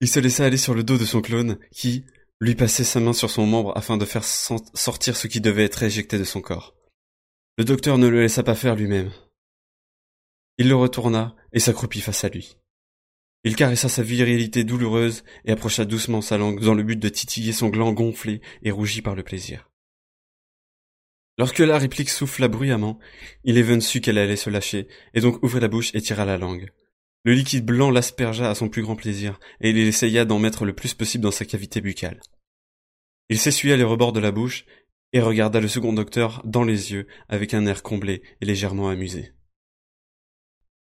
Il se laissa aller sur le dos de son clone, qui lui passait sa main sur son membre afin de faire sortir ce qui devait être éjecté de son corps. Le docteur ne le laissa pas faire lui-même. Il le retourna et s'accroupit face à lui. Il caressa sa virilité douloureuse et approcha doucement sa langue dans le but de titiller son gland gonflé et rougi par le plaisir. Lorsque la réplique souffla bruyamment, Eleven sut qu'elle allait se lâcher, et donc ouvrit la bouche et tira la langue. Le liquide blanc l'aspergea à son plus grand plaisir, et il essaya d'en mettre le plus possible dans sa cavité buccale. Il s'essuya les rebords de la bouche, et regarda le second docteur dans les yeux avec un air comblé et légèrement amusé.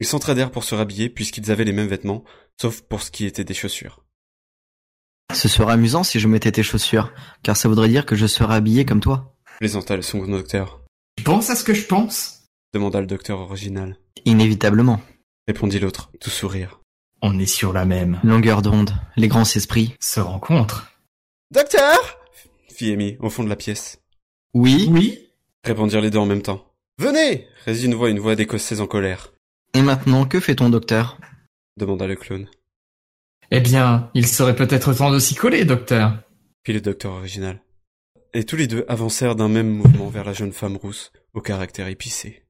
Ils s'entraidèrent pour se rhabiller puisqu'ils avaient les mêmes vêtements, sauf pour ce qui était des chaussures. Ce serait amusant si je mettais tes chaussures, car ça voudrait dire que je serais habillé comme toi. Plaisanta le second docteur, Tu penses à ce que je pense? Demanda le docteur original. Inévitablement. Répondit l'autre, tout sourire. On est sur la même. Longueur d'onde, les grands esprits. Se rencontre. Docteur? fit Amy, au fond de la pièce. Oui? Oui? Répondirent les deux en même temps. Venez résist une voix, une voix d'écossaise en colère, Et maintenant, que fait ton docteur? Demanda le clone. Eh bien, il serait peut-être temps de s'y coller, docteur. Puis le docteur original. Et tous les deux avancèrent d'un même mouvement vers la jeune femme rousse, au caractère épicé.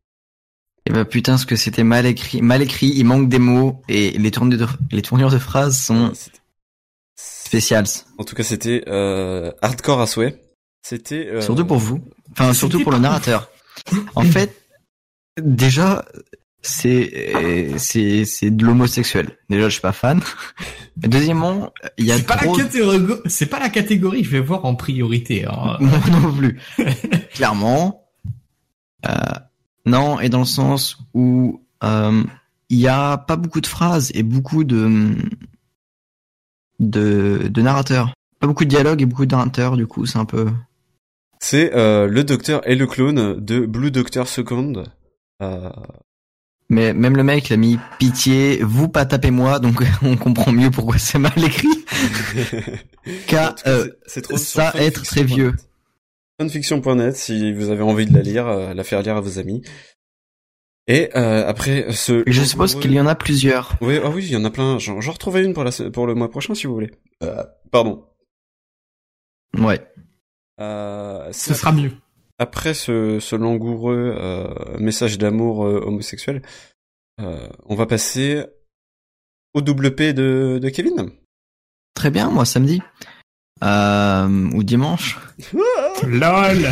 Eh bah putain, ce que c'était mal écrit, mal écrit, il manque des mots, et les tournures de, les tournures de phrases sont spéciales. En tout cas, c'était euh, hardcore à souhait. C'était euh, Surtout pour vous. Enfin, surtout pour le narrateur. En fait, déjà, c'est c'est c'est de l'homosexuel. Déjà, je suis pas fan. Deuxièmement, il y a C'est pas, la trop... catégorie... c'est pas la catégorie que je vais voir en priorité. hein. Moi non plus. Clairement. Euh, non, et dans le sens où euh, il y a pas beaucoup de phrases et beaucoup de de, de narrateurs. Pas beaucoup de dialogue et beaucoup de narrateurs, du coup, c'est un peu... C'est euh, le docteur et le clone de Blue Doctor Second. Euh, Mais même le mec, il a mis pitié, vous pas tapez moi, donc on comprend mieux pourquoi c'est mal écrit. Car euh, ça être très vieux. Fanfiction.net, si vous avez envie de la lire, euh, la faire lire à vos amis. Et euh, après ce... Je suppose qu'il y en a plusieurs. Oui, ah oui, il y en a plein. J'en j'en retrouverai une pour, la, pour le mois prochain si vous voulez. Euh, pardon. Ouais. Euh, Ce sera mieux. Après ce, ce langoureux euh, message d'amour euh, homosexuel, euh, on va passer au double P de, de Kevin. Très bien, moi samedi. Euh, ou dimanche. LOL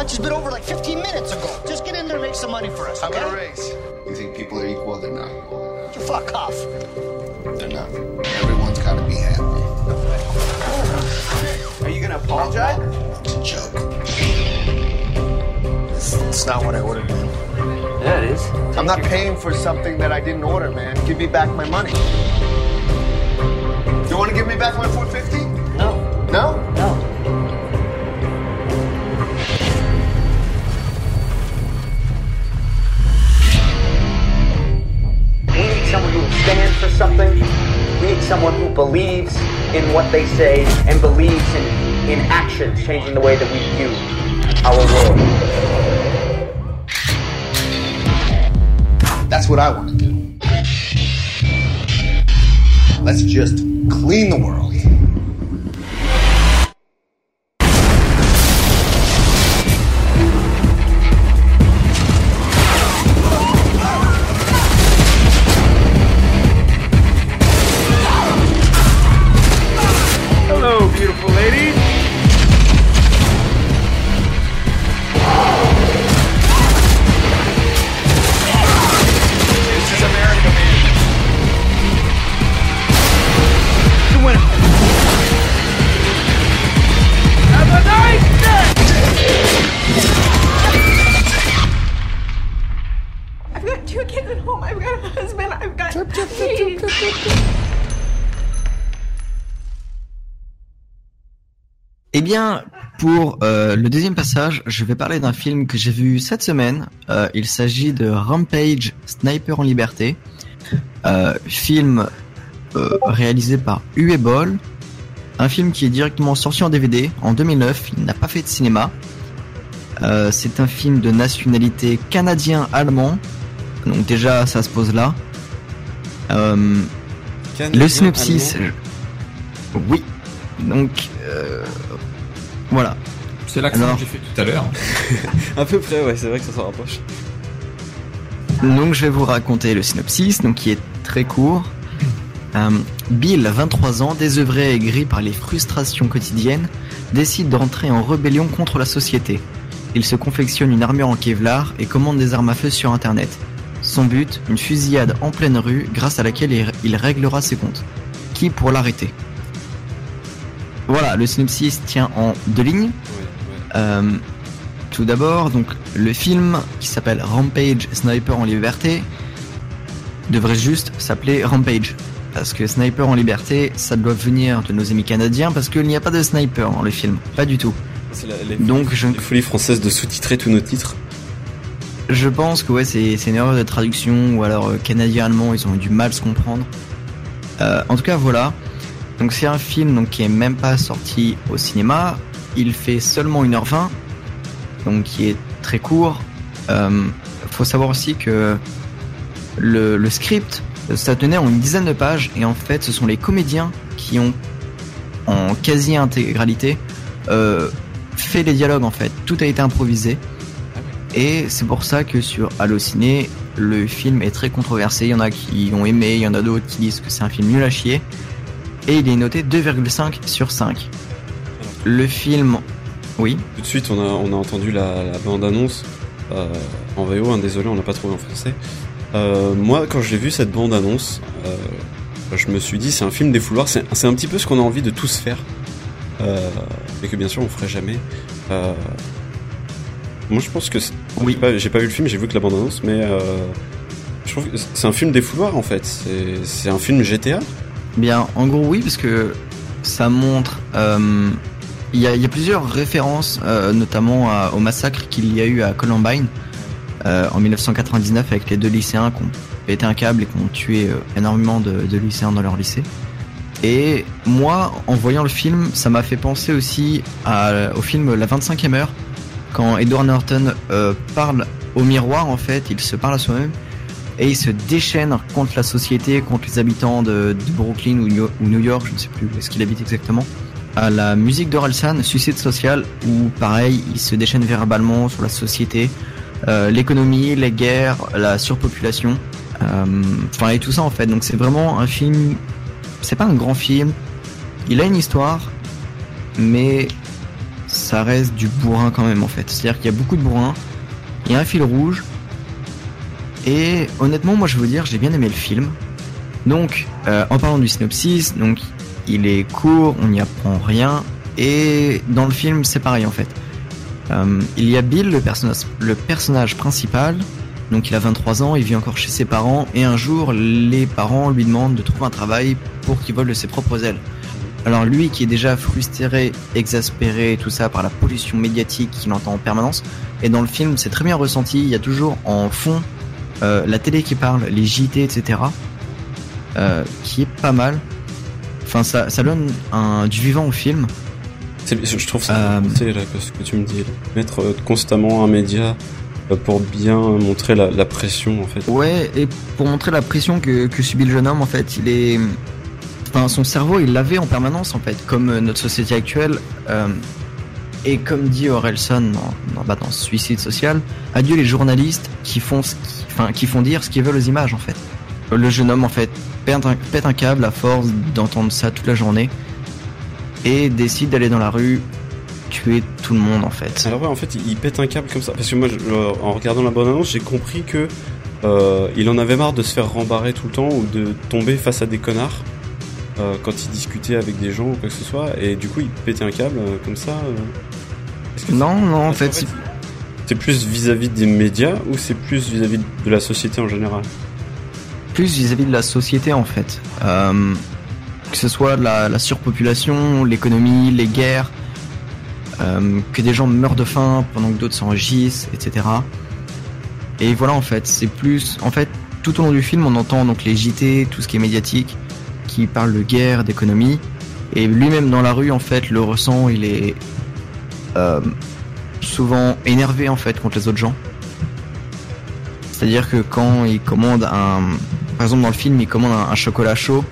lunch has been over like 15 minutes ago. Just get in there and make some money for us, okay? How about a raise? You think people are equal? They're not. You fuck off. They're not. Everyone's got to be happy. Are you gonna apologize? It's a joke. It's not what I ordered, man. Yeah, it is. I'm not paying for something that I didn't order, man. Give me back my money. You want to give me back my 450? No, No? no. Someone who stands for something. We need someone who believes in what they say and believes in, in actions changing the way that we view our world. That's what I want to do. Let's just clean the world. Bien, pour euh, le deuxième passage, je vais parler d'un film que j'ai vu cette semaine. Euh, il s'agit de Rampage, Sniper en liberté. Euh, film réalisé par Uwe Boll. Un film qui est directement sorti en DVD en 2009. Il n'a pas fait de cinéma. C'est un film de nationalité canadien-allemand. Donc déjà, ça se pose là. Le synopsis. Oui. Donc, voilà. C'est l'accent Alors que j'ai fait tout à l'heure. À peu près, ouais, c'est vrai que ça s'en rapproche. Donc, je vais vous raconter le synopsis, donc qui est très court. Euh, Bill, 23 ans, désœuvré et aigri par les frustrations quotidiennes, décide d'entrer en rébellion contre la société. Il se confectionne une armure en Kevlar et commande des armes à feu sur Internet. Son but, une fusillade en pleine rue grâce à laquelle il- il réglera ses comptes. Qui pour l'arrêter? Voilà, le synopsis tient en deux lignes. Ouais, ouais. Euh, tout d'abord, donc le film qui s'appelle Rampage Sniper en liberté devrait juste s'appeler Rampage. Parce que Sniper en liberté, ça doit venir de nos amis canadiens parce qu'il n'y a pas de sniper dans le film. Pas du tout. C'est la, Donc, je- les folies françaises de sous-titrer tous nos titres. Je pense que ouais, c'est c'est une erreur de traduction ou alors euh, canadien-allemand, ils ont eu du mal à se comprendre. Euh, en tout cas, voilà. Donc c'est un film donc, qui est même pas sorti au cinéma. Il fait seulement 1h20, donc qui est très court. Euh, faut savoir aussi que le, script, ça tenait en une dizaine de pages et en fait, ce sont les comédiens qui ont en quasi-intégralité euh, fait les dialogues en fait. Tout a été improvisé. Et c'est pour ça que sur Allociné, le film est très controversé. Il y en a qui ont aimé, il y en a d'autres qui disent que c'est un film nul à chier. Et il est noté 2,5 sur 5. le film, oui. Tout de suite, on a, on a entendu la, la bande-annonce euh, en VO, hein, désolé, on n'a pas trouvé en français. Euh, moi, quand j'ai vu cette bande-annonce, euh, je me suis dit, c'est un film des fouloirs, c'est un petit peu ce qu'on a envie de tous faire, mais que bien sûr on ferait jamais. Moi, je pense que Oui. j'ai pas, pas vu le film, j'ai vu que la bande-annonce, mais je trouve que c'est un film des fouloirs en fait. C'est un film GTA. Bien, en gros, oui, parce que ça montre. euh, Il y, a, plusieurs références, euh, notamment au massacre qu'il y a eu à Columbine euh, en 1999 avec les deux lycéens qui ont pété un câble et qui ont tué énormément de, lycéens dans leur lycée. Et moi, en voyant le film, ça m'a fait penser aussi au film La 25e heure, quand Edward Norton parle au miroir, en fait, il se parle à soi-même et il se déchaîne contre la société, contre les habitants de, Brooklyn ou New, York, je ne sais plus où est-ce qu'il habite exactement. À la musique d'Orelsan, Suicide Social, où pareil, il se déchaîne verbalement sur la société, euh, l'économie, les guerres, la surpopulation, euh, enfin et tout ça en fait. Donc c'est vraiment un film, c'est pas un grand film, il a une histoire, mais ça reste du bourrin quand même en fait. C'est-à-dire qu'il y a beaucoup de bourrin, il y a un fil rouge, et honnêtement, moi je veux dire, j'ai bien aimé le film. Donc, euh, en parlant du synopsis, donc il est court, on n'y apprend rien, et dans le film c'est pareil en fait. Euh, il y a Bill, le personnage, principal. Donc il a 23 ans, il vit encore chez ses parents, et un jour les parents lui demandent de trouver un travail pour qu'il vole de ses propres ailes. Alors lui qui est déjà frustré, exaspéré, tout ça par la pollution médiatique qu'il entend en permanence, et dans le film c'est très bien ressenti, il y a toujours en fond euh, la télé qui parle, les JT, etc. euh, qui est pas mal. Enfin ça, ça donne un, du vivant au film. Je trouve ça Euh, là ce que tu me dis. là. Mettre euh, constamment un média pour bien montrer la, la pression en fait. Ouais, et pour montrer la pression que, que subit le jeune homme, en fait, il est. Enfin, son cerveau, il l'avait en permanence, en fait, comme notre société actuelle. euh, et comme dit Orelson dans, dans, bah, dans Suicide Social, adieu les journalistes qui font, ce qui, enfin, qui font dire ce qu'ils veulent aux images, en fait. Le jeune homme, en fait, pète un, pète un câble à force d'entendre ça toute la journée et décide d'aller dans la rue tuer tout le monde, en fait. Alors ouais, en fait, il, pète un câble comme ça. Parce que moi, je- euh, en regardant la bande-annonce, j'ai compris que euh, il en avait marre de se faire rembarrer tout le temps ou de tomber face à des connards euh, quand il discutait avec des gens ou quoi que ce soit. Et du coup, il pétait un câble euh, comme ça. que Non, non, en fait, c'est plus vis-à-vis des médias ou c'est plus vis-à-vis de la société en général plus vis-à-vis de la société en fait. Euh, que ce soit la, la surpopulation, l'économie, les guerres, euh, que des gens meurent de faim pendant que d'autres s'enrichissent, etc. Et voilà en fait, c'est plus... En fait, tout au long du film, on entend donc les JT, tout ce qui est médiatique, qui parle de guerre, d'économie. Et lui-même dans la rue, en fait, le ressent, il est euh, souvent énervé en fait contre les autres gens. C'est-à-dire que quand il commande un, par exemple dans le film, il commande un, un chocolat chaud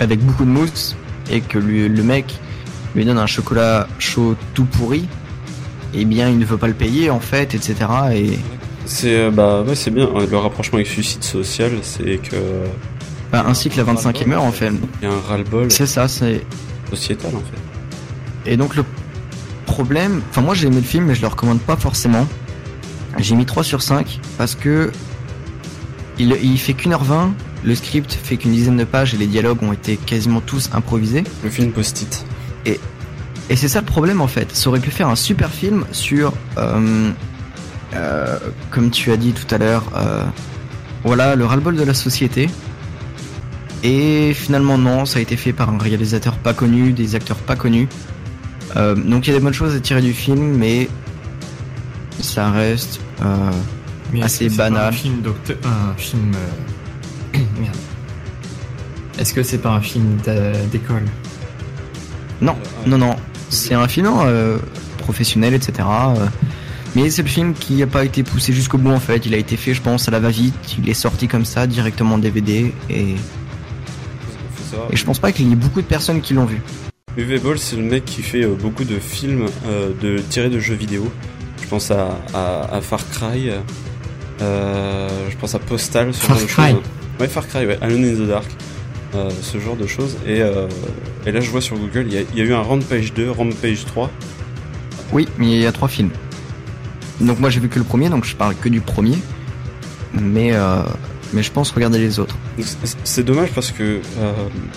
avec beaucoup de mousse et que lui- le mec lui donne un chocolat chaud tout pourri, eh bien il ne veut pas le payer en fait, etc. Et C'est euh, bah ouais, c'est bien. Le rapprochement avec suicide social, c'est que bah, ainsi que la 25e heure en fait. il y a un ras-le-bol C'est ça, c'est sociétal en fait. Et donc le problème, enfin moi j'ai aimé le film mais je le recommande pas forcément. J'ai mis 3 sur 5 parce que il, il fait qu'une heure 20, le script fait qu'une dizaine de pages et les dialogues ont été quasiment tous improvisés. Le film post-it. Et, et c'est ça le problème en fait. Ça aurait pu faire un super film sur, euh, euh, comme tu as dit tout à l'heure, euh, voilà le ras-le-bol de la société. Et finalement non, ça a été fait par un réalisateur pas connu, des acteurs pas connus. Euh, donc il y a des bonnes choses à tirer du film, mais ça reste euh, Mais assez que c'est pas banal. Un film docteur, un film. euh, Merde. Est-ce que c'est pas un film d'école? Non, non, non. C'est un film euh, professionnel, etc. euh, mais c'est le film qui n'a pas été poussé jusqu'au bout en fait. Il a été fait, je pense, à la va-vite. Il est sorti comme ça, directement en DVD. Et, et je pense pas qu'il y ait beaucoup de personnes qui l'ont vu. Uwe Boll, c'est le mec qui fait euh, beaucoup de films euh, de tirés de jeux vidéo. Je pense à, à, à Far Cry. euh, je pense à Postal. Ce Far genre de Cry. choses. Ouais, Far Cry, ouais. Alone in the Dark. euh, ce genre de choses. Et, euh, et là, je vois sur Google, il y, a, il y a eu un Rampage 2, Rampage 3. Oui, mais il y a trois films. Donc moi j'ai vu que le premier, donc je parle que du premier. Mais euh, mais je pense regarder les autres. C'est- dommage parce que euh,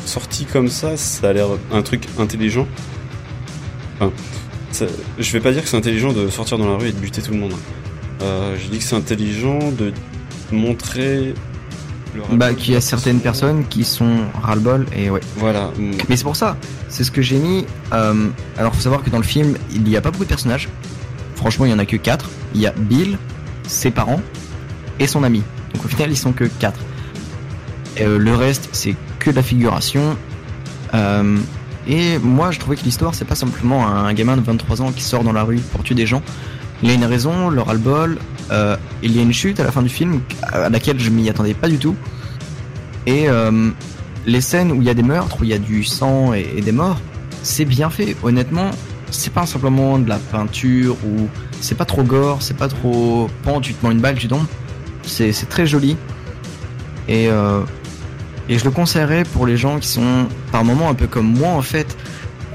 sorti comme ça, ça a l'air un truc intelligent. Enfin, ça- je vais pas dire que c'est intelligent de sortir dans la rue et de buter tout le monde. Euh, je dis que c'est intelligent de montrer le Bah qu'il y a certaines personnes qui sont ras-le-bol et ouais. Voilà. Mais c'est pour ça, c'est ce que j'ai mis. Euh, alors faut savoir que dans le film, il n'y a pas beaucoup de personnages. Franchement, il y en a que 4. Il y a Bill, ses parents et son ami. Donc au final, ils sont que 4. le reste, c'est que de la figuration. Euh, et moi, je trouvais que l'histoire, c'est pas simplement un gamin de 23 ans qui sort dans la rue pour tuer des gens. Il a une raison, le ras-le-bol. Euh, il y a une chute à la fin du film à laquelle je m'y attendais pas du tout. Et euh, les scènes où il y a des meurtres, où il y a du sang et, et des morts, c'est bien fait. Honnêtement, c'est pas simplement de la peinture ou c'est pas trop gore, c'est pas trop pan, tu te prends une balle, tu tombes. C'est c'est très joli. Et, euh, et je le conseillerais pour les gens qui sont par moments un peu comme moi en fait.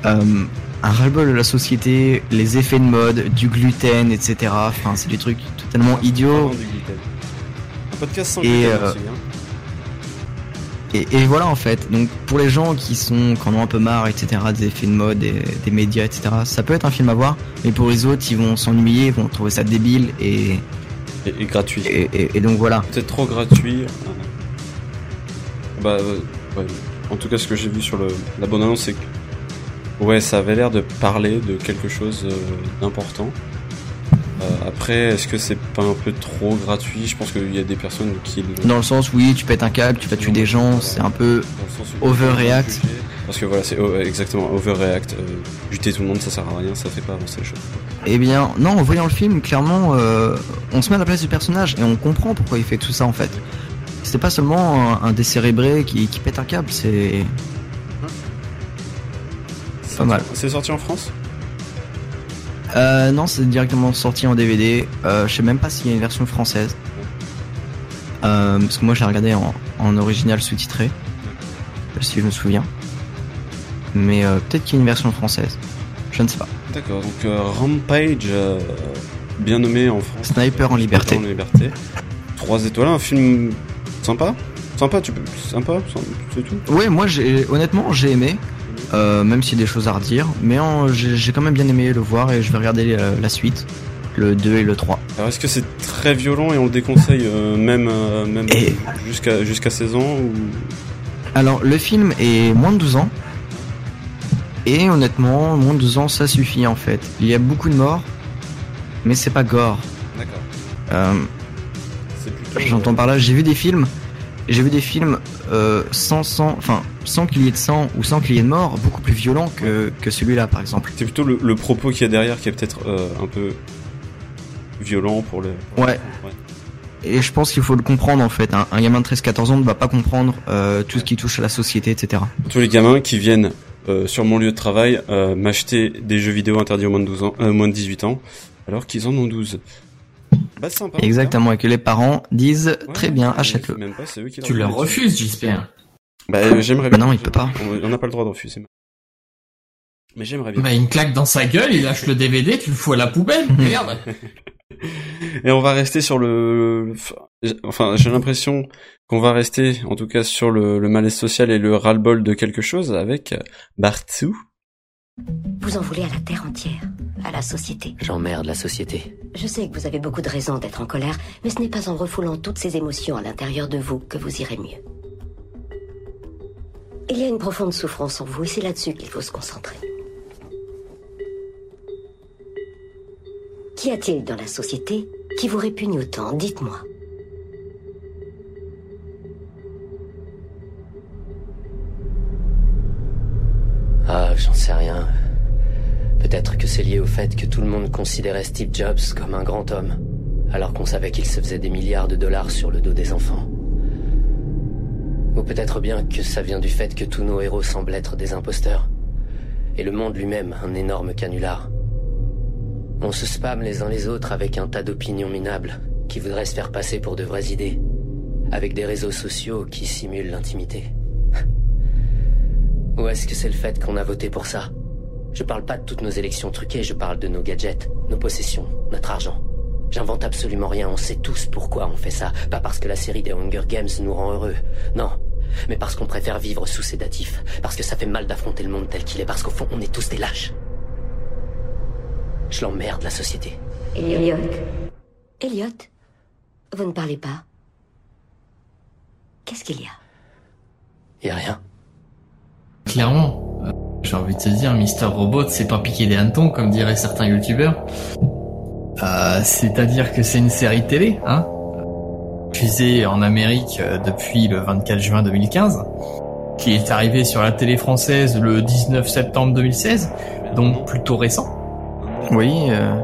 Euh, un ras-le-bol de la société, les effets de mode, du gluten, etc. Enfin, c'est des trucs totalement idiots. Un podcast sans Et, gluten euh, aussi, hein. Et, et voilà en fait. Donc pour les gens qui sont qui en ont un peu marre, etc. Des effets de mode, des, des médias, etc. Ça peut être un film à voir. Mais pour les autres, ils vont s'ennuyer, ils vont trouver ça débile et et, et gratuit. Et, et- et donc voilà. Peut-être trop gratuit. Bah, euh, ouais. En tout cas, ce que j'ai vu sur le, la bonne annonce, c'est que ouais, ça avait l'air de parler de quelque chose euh, d'important. Euh, après, est-ce que c'est pas un peu trop gratuit? Je pense qu'il y a des personnes qui Dans le sens, oui, tu pètes un câble, tu vas tuer des gens, c'est un peu overreact. Parce que voilà, c'est oh, exactement overreact. Euh, buter tout le monde, ça sert à rien, ça fait pas avancer les choses. Eh bien, non, en voyant le film, clairement, euh, on se met à la place du personnage et on comprend pourquoi il fait tout ça en fait. C'est pas seulement un, un décérébré qui, qui pète un câble, c'est. Pas mal. C'est sorti en France? Euh, non, c'est directement sorti en DVD. Euh, je sais même pas s'il y a une version française. Euh, parce que moi, j'ai regardé en, en original sous-titré. Si je me souviens. Mais euh, peut-être qu'il y a une version française. Je ne sais pas. D'accord, donc euh, Rampage, euh, bien nommé en France. Sniper en liberté. Sniper en liberté. Trois étoiles, un film sympa Sympa, tu peux. Sympa, c'est tout Ouais, moi, j'ai honnêtement, j'ai aimé. Euh, même s'il y a des choses à redire. Mais j'ai quand même bien aimé le voir et je vais regarder la suite. Le 2 et le 3. Alors est-ce que c'est très violent et on le déconseille euh, même, euh, même jusqu'à jusqu'à 16 ans ou... Alors, le film est moins de 12 ans. Et honnêtement, moins de 12 ans, ça suffit en fait. Il y a beaucoup de morts, mais c'est pas gore. D'accord. Euh, plutôt... J'entends par là, j'ai vu des films, j'ai vu des films euh, sans enfin sans qu'il y ait de sang ou sans qu'il y ait de mort, beaucoup plus violents que, que celui-là par exemple. C'est plutôt le, le propos qu'il y a derrière qui est peut-être euh, un peu violent pour le... Ouais. Et je pense qu'il faut le comprendre en fait. Un, un gamin de 13-14 ans ne va pas comprendre euh, tout ce qui touche à la société, etc. Tous les gamins qui viennent euh, sur mon lieu de travail euh, m'acheter des jeux vidéo interdits aux moins de, 12 ans, euh, moins de 18 ans alors qu'ils en ont 12. Bah c'est sympa. Exactement, et que les parents disent très bien, achète-le. Tu leur refuses, j'espère. Bah euh, j'aimerais bien. Bah non, il peut pas. On n'a pas le droit de refuser. Mais j'aimerais bien. Bah, une claque dans sa gueule, il lâche le DVD, tu le fous à la poubelle, merde. Et on va rester sur le, enfin, j'ai l'impression qu'on va rester, en tout cas, sur le, le malaise social et le ras-le-bol de quelque chose avec Bartou. Vous en voulez à la terre entière, à la société. J'emmerde la société. Je sais que vous avez beaucoup de raisons d'être en colère, mais ce n'est pas en refoulant toutes ces émotions à l'intérieur de vous que vous irez mieux. Il y a une profonde souffrance en vous et c'est là-dessus qu'il faut se concentrer. Qu'y a-t-il dans la société qui vous répugne autant? Dites-moi. Ah, j'en sais rien. Peut-être que c'est lié au fait que tout le monde considérait Steve Jobs comme un grand homme, alors qu'on savait qu'il se faisait des milliards de dollars sur le dos des enfants. Ou peut-être bien que ça vient du fait que tous nos héros semblent être des imposteurs, et le monde lui-même un énorme canular. On se spamme les uns les autres avec un tas d'opinions minables qui voudraient se faire passer pour de vraies idées, avec des réseaux sociaux qui simulent l'intimité. Ou est-ce que c'est le fait qu'on a voté pour ça? Je parle pas de toutes nos élections truquées, je parle de nos gadgets, nos possessions, notre argent. J'invente absolument rien, on sait tous pourquoi on fait ça. Pas parce que la série des Hunger Games nous rend heureux. Non. Mais parce qu'on préfère vivre sous sédatif. Parce que ça fait mal d'affronter le monde tel qu'il est. Parce qu'au fond, on est tous des lâches. Je l'emmerde, la société. Elliot. Elliot, vous ne parlez pas. Qu'est-ce qu'il y a? Y a rien. Clairement. euh, J'ai envie de te dire, Mister Robot, c'est pas piquer des hannetons, comme diraient certains youtubeurs. Euh, C'est-à-dire que c'est une série télé, hein diffusée en Amérique euh, depuis le 24 juin 2015, qui est arrivée sur la télé française le 19 septembre 2016, donc plutôt récent. Oui, euh,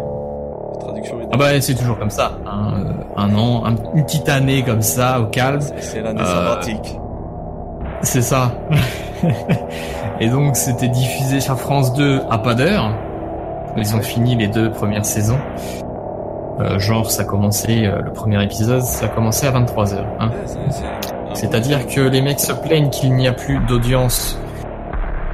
Traduction est- Ah bah c'est toujours comme ça, hein, euh, un an, un- une petite année comme ça, au calme. C'est l'année Euh, sabbatique. C'est ça. Et donc c'était diffusé sur France 2 à pas d'heure. Ils ont fini les deux premières saisons. Euh, genre ça commençait, euh, le premier épisode, ça commençait à 23h. Hein. C'est-à-dire que les mecs se plaignent qu'il n'y a plus d'audience.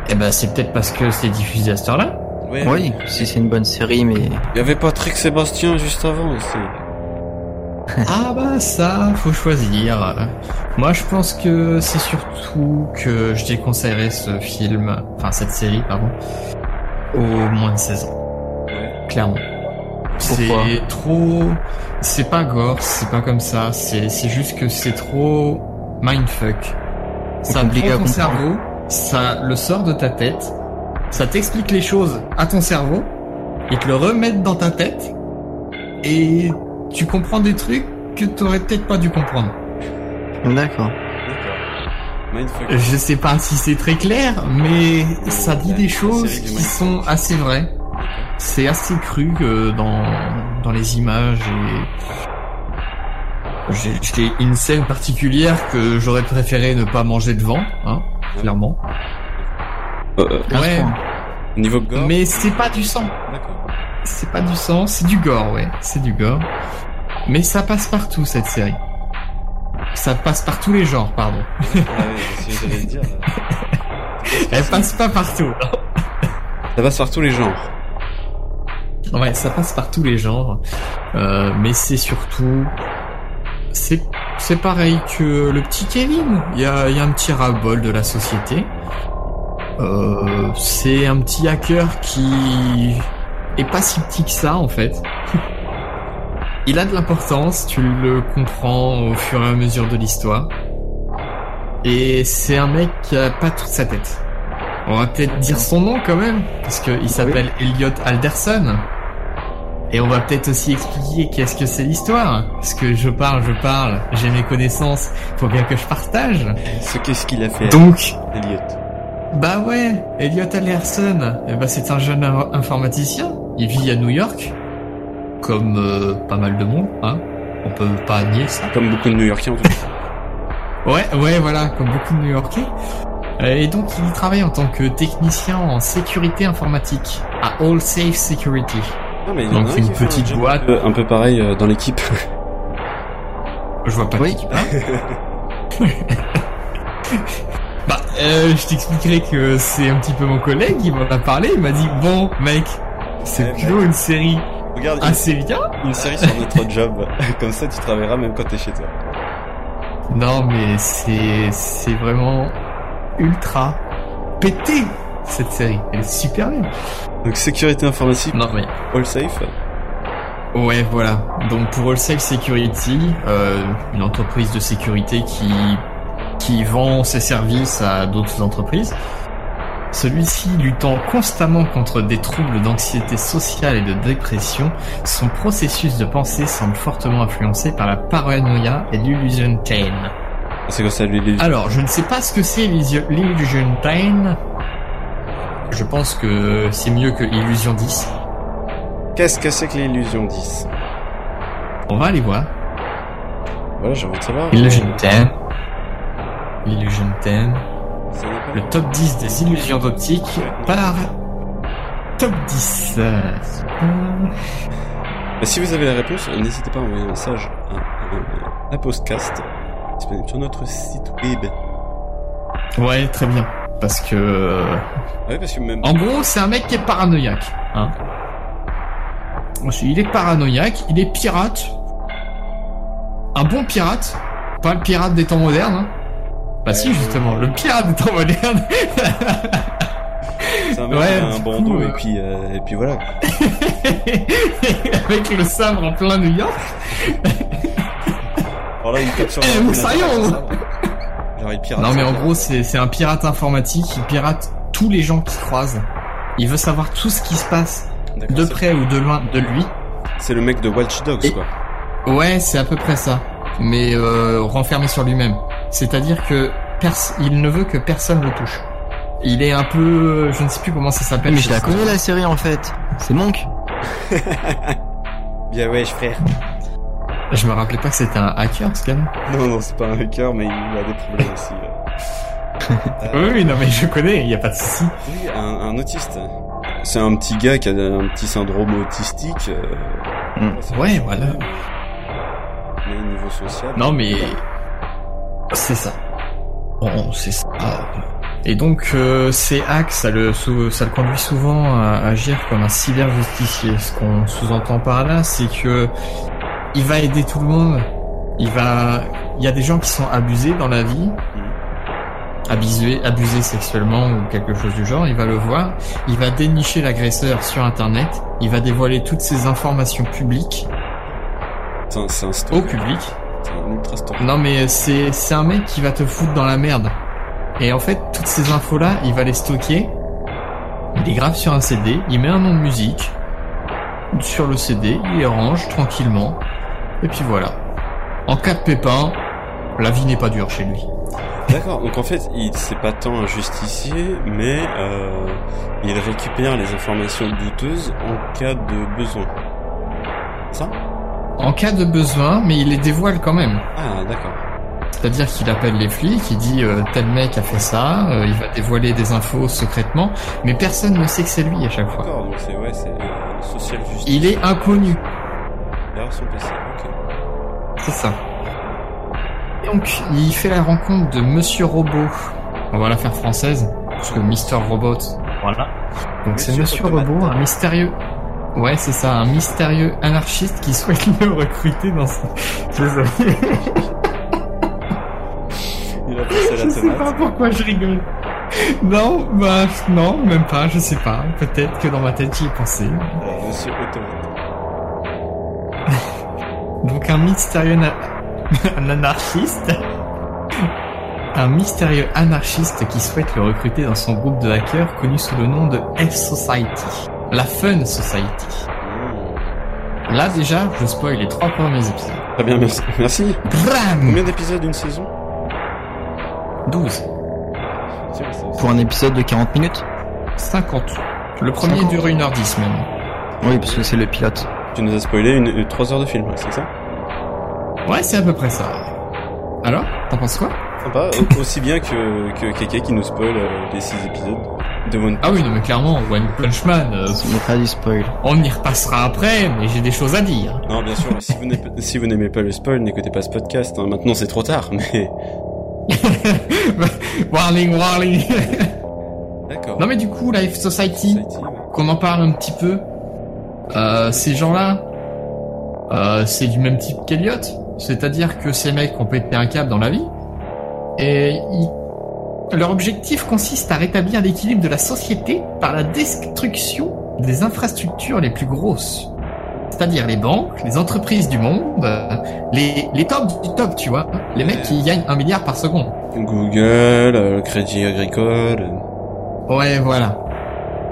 Eh ben c'est peut-être parce que c'est diffusé à cette heure-là. Ouais. oui, si c'est une bonne série, mais Il y avait Patrick Sébastien juste avant aussi. Ah bah ça, faut choisir. Moi je pense que c'est surtout que je déconseillerais ce film, enfin cette série, pardon, au moins de 16 ans. Clairement. Pourquoi C'est trop... C'est pas gore, c'est pas comme ça, c'est c'est juste que c'est trop mindfuck. Ça prend à ton cerveau, ça le sort de ta tête, ça t'explique les choses à ton cerveau, et te le remettent dans ta tête, et tu comprends des trucs que t'aurais peut-être pas dû comprendre. d'accord. Je sais pas si c'est très clair, mais ça dit des choses qui sont assez vraies. C'est assez cru que dans, dans les images et... J'ai j'ai une scène particulière que j'aurais préféré ne pas manger devant, hein, clairement. Euh, euh, Ouais, niveau gore. mais c'est pas du sang. D'accord. C'est pas du sang, c'est du gore, ouais. C'est du gore. Mais ça passe partout, cette série. Ça passe par tous les genres, pardon. Ah ouais, c'est ce que j'allais dire. Elle passe pas partout. Ça passe par tous les genres. Ouais, ça passe par tous les genres. Euh, mais c'est surtout... C'est, c'est pareil que le petit Kevin. Il y a, il y a un petit ras-le-bol de la société. Euh, c'est un petit hacker qui est pas si petit que ça, en fait. Il a de l'importance, tu le comprends au fur et à mesure de l'histoire. Et c'est un mec qui a pas toute sa tête. On va peut-être dire son nom quand même, parce qu'il s'appelle Elliot Alderson. Et on va peut-être aussi expliquer qu'est-ce que c'est l'histoire. Parce que je parle, je parle, j'ai mes connaissances, faut bien que je partage. Ce qu'est-ce qu'il a fait, Donc, Elliot? Bah ouais, Elliot Alderson, eh ben c'est un jeune in- informaticien. Il vit à New York, comme euh, pas mal de monde, hein. On peut pas nier ça. Comme beaucoup de New-Yorkais en tout cas. Ouais, ouais, voilà, comme beaucoup de New-Yorkais. Euh, Et donc, il travaille en tant que technicien en sécurité informatique à All Safe Security. Ah, mais il y en Donc, a un une fait un petite job boîte. Un peu, un peu pareil euh, dans l'équipe. Je vois pas Oui. bah, euh, je t'expliquerai que c'est un petit peu mon collègue qui m'en a parlé. Il m'a dit bon, mec, c'est Ouais, plutôt une série Regarde, assez bien. une, une série sur notre job. Comme ça, tu travailleras même quand t'es chez toi. Non, mais c'est c'est vraiment ultra pété cette série. Elle est super bien. Donc, sécurité informatique, Non mais all safe. Ouais, voilà. Donc pour All Safe Security, euh, une entreprise de sécurité qui qui vend ses services à d'autres entreprises. Celui-ci luttant constamment contre des troubles d'anxiété sociale et de dépression, son processus de pensée semble fortement influencé par la paranoïa et l'illusion pain. C'est quoi ça, lui, Alors, je ne sais pas ce que c'est l'illusion l'illusion pain. Je pense que c'est mieux que Illusion 10. Qu'est-ce que c'est que l'illusion 10 On va aller voir. Voilà, j'ai envie de savoir. Illusion 10. Illusion 10. Ça n'est pas- Le top 10 des illusions d'optique par top 10. Euh, Bah, si vous avez la réponse, n'hésitez pas à envoyer un message à, à, à Postcast, disponible sur notre site web. Ouais, très bien. parce que Ouais, parce que même. en gros c'est un mec qui est paranoïaque. Hein. Il est paranoïaque, il est pirate, un bon pirate, pas le pirate des temps modernes. Hein. Bah si justement, le pirate des temps modernes. C'est un mec Ouais, qui un bandeau coup, et puis euh, et puis voilà. Avec le sabre en plein New York. Alors là, il tape sur Eh, pirate. Non mais en gros c'est c'est un pirate informatique, il pirate tous les gens qu'il croise. Il veut savoir tout ce qui se passe de près ou de loin de lui. C'est le mec de Watch Dogs, Et- quoi. Ouais, c'est à peu près ça. Mais euh, renfermé sur lui-même. C'est-à-dire que il ne veut que personne le touche. Il est un peu, je ne sais plus comment ça s'appelle. Mais je la connais la série en fait. C'est Monk. Bien ouais, frère. Je me rappelais pas que c'était un hacker, ce gars. Non, non, c'est pas un hacker, mais il a des problèmes aussi. euh. Oui, oui, non mais je connais, il y a pas de souci. Oui, un, un autiste. C'est un petit gars qui a un petit syndrome autistique. euh, Ouais, voilà. Mais au niveau social. Non mais c'est ça. Bon, c'est ça. Et donc euh, ces hacks, ça le ça le conduit souvent à agir comme un cyber justicier. Ce qu'on sous-entend par là, c'est que il va aider tout le monde. Il va, il y a des gens qui sont abusés dans la vie, abusés, abusés sexuellement ou quelque chose du genre. Il va le voir. Il va dénicher l'agresseur sur Internet. Il va dévoiler toutes ces informations publiques C'est un, c'est un au public. C'est un ultra stalker. Non mais c'est c'est un mec qui va te foutre dans la merde. Et en fait, toutes ces infos là, il va les stocker. Il les grave sur un CD, il met un nom de musique sur le CD, il les range tranquillement. Et puis voilà. En cas de pépin, la vie n'est pas dure chez lui. D'accord, donc en fait, il c'est pas tant un justicier, mais euh, il récupère les informations douteuses en cas de besoin. Ça? En cas de besoin, mais il les dévoile quand même. Ah, d'accord. C'est-à-dire qu'il appelle les flics, il dit euh, tel mec a fait ça, euh, il va dévoiler des infos secrètement, mais personne ne sait que c'est lui à chaque fois. D'accord, donc c'est ouais, c'est euh, social justice. Il est inconnu. Derrière son PC, ok. C'est ça. Donc, il fait la rencontre de Monsieur Robot. On va la faire française, parce que Mister Robot, voilà. Donc c'est Monsieur. Robot, un mystérieux... Ouais, c'est ça, un mystérieux anarchiste qui souhaite le recruter dans. Il a passé Je sais pas pourquoi je rigole. Non, bah, non, même pas, je sais pas. Peut-être que dans ma tête j'y ai pensé. Monsieur Automate. Donc un mystérieux na- un anarchiste un mystérieux anarchiste qui souhaite le recruter dans son groupe de hackers connu sous le nom de F-Society. La Fun Society. Là déjà, je spoil les trois premiers épisodes. Très bien, merci. Merci. Bram Combien d'épisodes d'une saison? 12. Tiens, ça- Pour un épisode de 40 minutes? 50. Le premier 50. dure 1h10 même. Oui, parce que c'est le pilote. Tu nous as spoilé une, une- trois heures de film, c'est ça? Ouais, c'est à peu près ça. Alors, t'en penses quoi? Sympa, au- aussi bien que, que Keke qui nous spoil euh, les six épisodes de One Ah oui, non mais clairement, One Punch Man, euh, C'est pas du spoil. on y repassera après, mais j'ai des choses à dire. Non, bien sûr, si vous n'aimez si vous n'aimez pas le spoil, n'écoutez pas ce podcast. hein. Maintenant, c'est trop tard, mais... warning, warning D'accord. Non mais du coup, la F Society, Society, ouais. qu'on en parle un petit peu, euh, ces gens-là, euh, c'est du même type qu'Eliot. C'est-à-dire que ces mecs ont pété un câble dans la vie, et ils- leur objectif consiste à rétablir l'équilibre de la société par la destruction des infrastructures les plus grosses. C'est-à-dire les banques, les entreprises du monde, les, les tops du top, tu vois. Les mecs qui gagnent un milliard par seconde. Google, euh, Crédit Agricole... Ouais, voilà.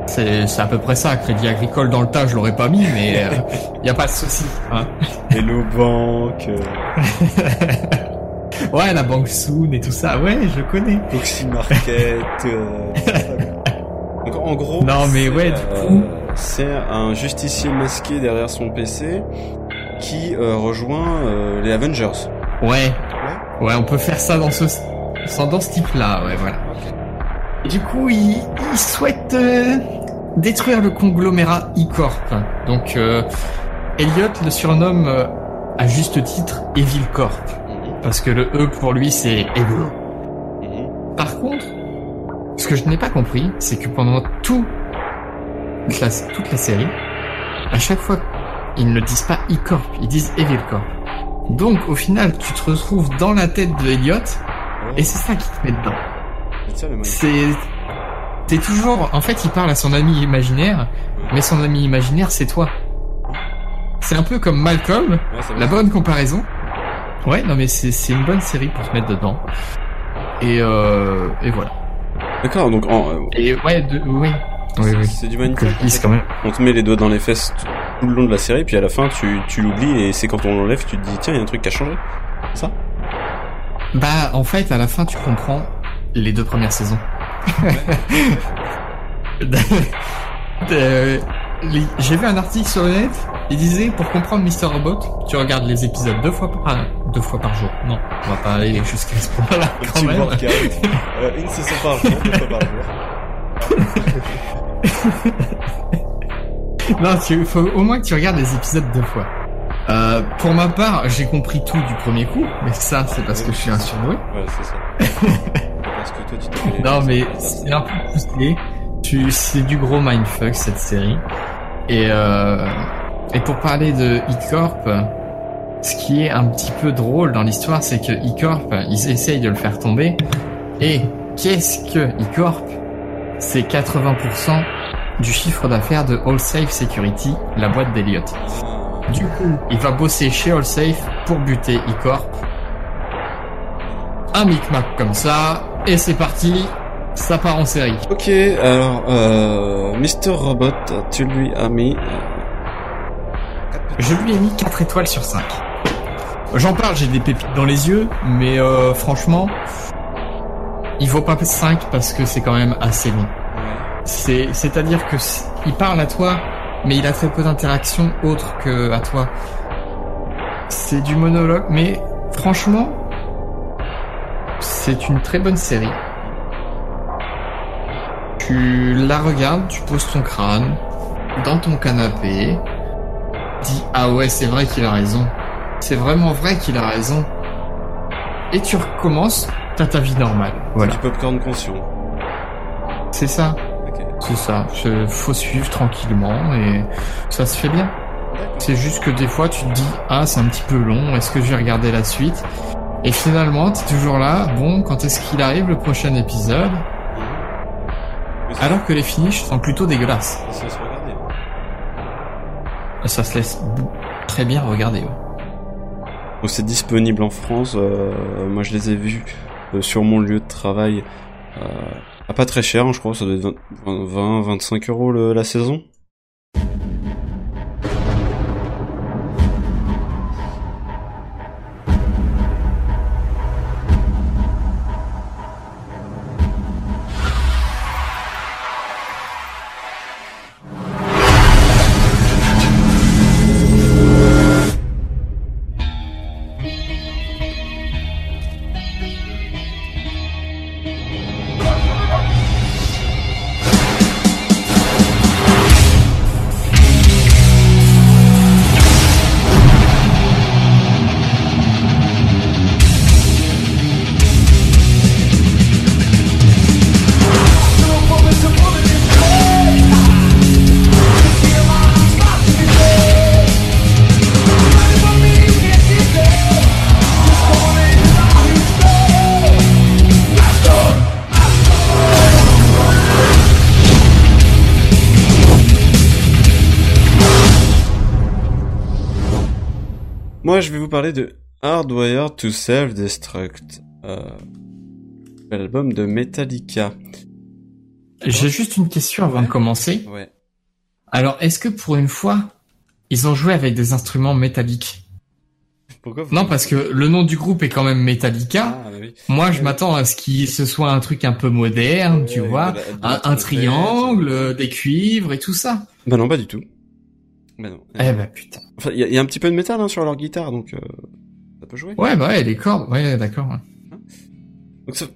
C'est à peu près ça. Crédit agricole dans le tas, je l'aurais pas mis, mais euh, y a pas de souci. Hein. Hello Bank, euh, Ouais, la banque Soon et tout ça. Ouais, je connais. Proxy Market... euh, Donc, en gros... Non, mais ouais, du euh, coup- C'est un justicier masqué derrière son PC qui euh, rejoint euh, les Avengers. Ouais. Ouais, on peut faire ça dans ce sans- dans ce type-là. Ouais, voilà. Et du coup, il, il souhaite euh, détruire le conglomérat E-Corp. Donc, euh, Elliot le surnomme euh, à juste titre Evil Corp. Parce que le E pour lui, c'est Evil. Mhm. Par contre, ce que je n'ai pas compris, c'est que pendant tout la, toute la série, à chaque fois, ils ne disent pas E-Corp, ils disent Evil Corp. Donc, au final, tu te retrouves dans la tête de Elliot, et c'est ça qui te met dedans. C'est t'es toujours, en fait, il parle à son ami imaginaire, mais son ami imaginaire, c'est toi. C'est un peu comme Malcolm, Ouais, la bonne comparaison. Ouais, non mais c'est, c'est une bonne série pour se mettre dedans. Et euh, et voilà. D'accord, donc en, euh, Et ouais, de, oui. Oui, oui. c'est du dise quand même. On te met les doigts dans les fesses tout- le long de la série, puis à la fin tu, tu l'oublies et c'est quand on l'enlève tu te dis tiens il y a un truc qui a changé. C'est ça? Bah, en fait, à la fin, tu comprends les deux premières saisons. les- J'ai vu un article sur le net. Il disait pour comprendre Mr. Robot, tu regardes les épisodes deux fois par ah, deux fois par jour. Non, on va pas aller jusqu'à ce point-là quand même. Euh, une saison par jour, deux fois par jour. Non, tu faut au moins que tu regardes les épisodes deux fois. Euh, pour ma part, j'ai compris tout du premier coup, mais ça, c'est parce que je suis un surdoué. Ouais, c'est ça. Parce que toi tu t'es Non, mais c'est un peu poussé. Tu, c'est du gros mindfuck cette série. Et euh, et pour parler de E-Corp, ce qui est un petit peu drôle dans l'histoire, c'est que E-Corp, ils essayent de le faire tomber. Et qu'est-ce que E-Corp? C'est 80% du chiffre d'affaires de AllSafe Security, la boîte d'Eliott. Du coup, il va bosser chez AllSafe pour buter E-Corp. Un micmac comme ça, et c'est parti, ça part en série. Ok, alors euh, Mr. Robot, tu lui as mis Je lui ai mis 4 étoiles sur 5. J'en parle, j'ai des pépites dans les yeux, mais euh, franchement, il vaut pas 5 parce que c'est quand même assez long. C'est, c'est-à-dire que il parle à toi, mais il a très peu d'interactions autres que à toi. C'est du monologue, mais franchement, c'est une très bonne série. Tu la regardes, tu poses ton crâne dans ton canapé, dis ah ouais c'est vrai qu'il a raison, c'est vraiment vrai qu'il a raison, et tu recommences, t'as ta vie normale. Voilà. du popcorn conscient. C'est ça. C'est ça. Je- faut suivre tranquillement et ça se fait bien. C'est juste que des fois tu te dis ah c'est un petit peu long, est-ce que je vais regarder la suite? Et finalement t'es toujours là, bon quand est-ce qu'il arrive le prochain épisode? Alors que les finishes sont plutôt dégueulasses. ça se regarder. Ça se laisse très bien regarder. ouais. Donc c'est disponible en France. euh, moi je les ai vus euh, sur mon lieu de travail. Euh, à pas très cher, hein, je crois. Ça doit être 20, 20 25 euros le- la saison. Parler de Hardwired to Self-Destruct, euh, l'album de Metallica. J'ai juste une question avant de commencer. Ouais. Alors est-ce que pour une fois ils ont joué avec des instruments métalliques Pourquoi vous- Non parce que le nom du groupe est quand même Metallica. Ah, bah oui. Moi, je m'attends à ce qu'il ce soit un truc un peu moderne, tu vois, un, triangle, des cuivres et tout ça. Bah non, pas du tout. Bah non. Eh ben putain. Enfin, il y, a- il y a un petit peu de métal hein, sur leur guitare, donc euh, ça peut jouer. Ouais, bah ouais, les cordes, ouais, d'accord. ouais. Donc ça-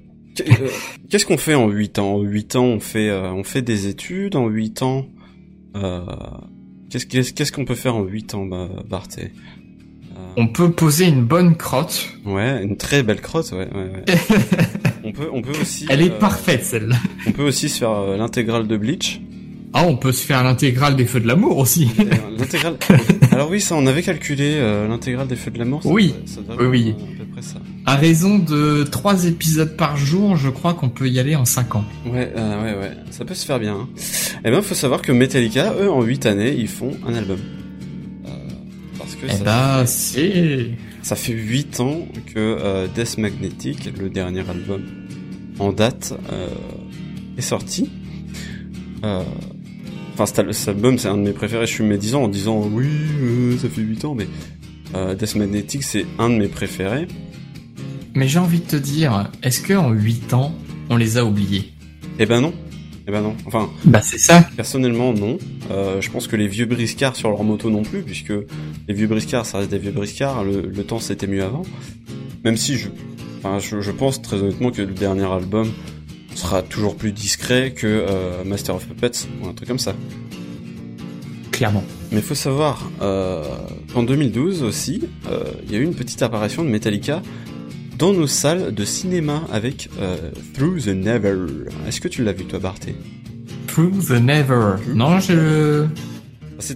euh, Qu'est-ce qu'on fait en 8 ans? En 8 ans, on fait, euh, on fait des études. En 8 ans, euh, qu'est-ce qu'on peut faire en 8 ans, bah, Barthé On peut poser une bonne crotte. Ouais, une très belle crotte, ouais. ouais, ouais. on peut, on peut aussi. Elle est parfaite celle-là. On peut aussi se faire l'intégrale de Bleach. Ah, on peut se faire l'intégrale des Feux de l'amour aussi. L'intégrale. Alors oui, ça, on avait calculé euh, l'intégrale des Feux de l'amour. ça Oui. ça Oui, oui. À peu près ça. À raison de trois épisodes par jour, je crois qu'on peut y aller en 5 ans. Ouais, euh, ouais, ouais. Ça peut se faire bien. Hein. Eh ben, faut savoir que Metallica, eux, en 8 années, ils font un album. Euh, parce que Eh ça, bah, fait, c'est... ça fait 8 ans que Death Magnetic, le dernier album en date, est sorti. Euh, Enfin, cet, al- cet album, c'est un de mes préférés. Je suis médisant en disant oui, euh, ça fait 8 ans, mais euh, Death Magnetic, c'est un de mes préférés. Mais j'ai envie de te dire, est-ce que en 8 ans, on les a oubliés? Eh ben non. Eh ben non. Enfin, Bah c'est ça. personnellement non. Euh, je pense que les vieux briscards sur leur moto non plus, puisque les vieux briscards, ça reste des vieux briscards. Le, le temps c'était mieux avant. Même si je, enfin, je, je pense très honnêtement que le dernier album sera toujours plus discret que euh, Master of Puppets ou un truc comme ça. Clairement. Mais faut savoir euh, qu'en 2012 aussi, euh, il y a eu une petite apparition de Metallica dans nos salles de cinéma avec euh, Through the Never. Est-ce que tu l'as vu toi, Barté Through the never. Non, je...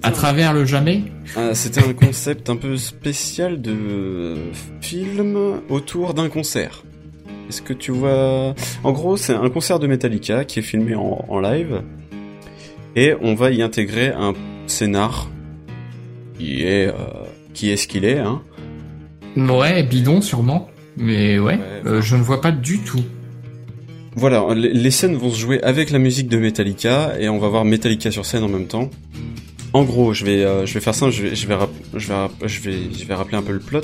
À un- travers le jamais? Ah, C'était un concept un peu spécial de film autour d'un concert. Est-ce que tu vois En gros, c'est un concert de Metallica qui est filmé en, en live et on va y intégrer un scénar qui est euh, qui est ce qu'il est. Hein. Ouais, bidon sûrement. Mais ouais, Ouais, euh, je ne vois pas du tout. Voilà, les scènes vont se jouer avec la musique de Metallica et on va voir Metallica sur scène en même temps. En gros, je vais, euh, je vais faire ça, je vais, je vais, je vais, je vais, rappeler un peu le plot.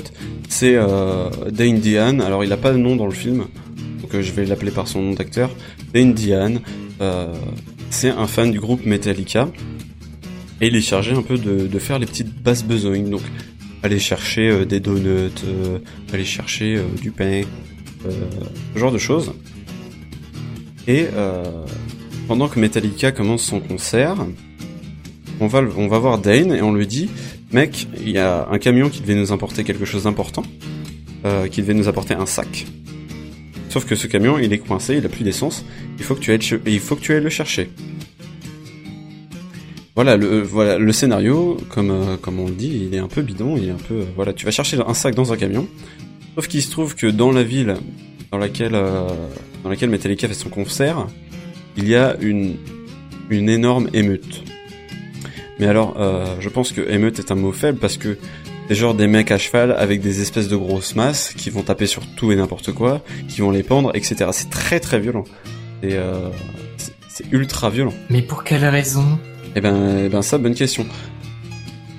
C'est euh, Dane Dehan. Alors, il a pas de nom dans le film, donc euh, je vais l'appeler par son nom d'acteur. Dane Dehan, euh, c'est un fan du groupe Metallica et il est chargé un peu de, de faire les petites basses besognes. Donc, aller chercher des donuts, aller chercher du pain, ce genre de choses. Et pendant que Metallica commence son concert, on va, voir Dane et on lui dit, mec, il y a un camion qui devait nous importer quelque chose d'important, euh, qui devait nous apporter un sac. Sauf que ce camion, il est coincé, il a plus d'essence. Il faut que tu ailles, le chercher. Voilà le, voilà le scénario, comme euh, comme on le dit, il est un peu bidon, il est un peu, euh, voilà, tu vas chercher un sac dans un camion. Sauf qu'il se trouve que dans la ville dans laquelle euh, dans laquelle Metallica fait son concert, il y a une une énorme émeute. Mais alors, euh, je pense que émeute est un mot faible parce que c'est genre des mecs à cheval avec des espèces de grosses masses qui vont taper sur tout et n'importe quoi, qui vont les pendre, etc. C'est très très violent. Et euh, c'est- ultra violent. Mais pour quelle raison? Eh ben, eh ben ça, bonne question.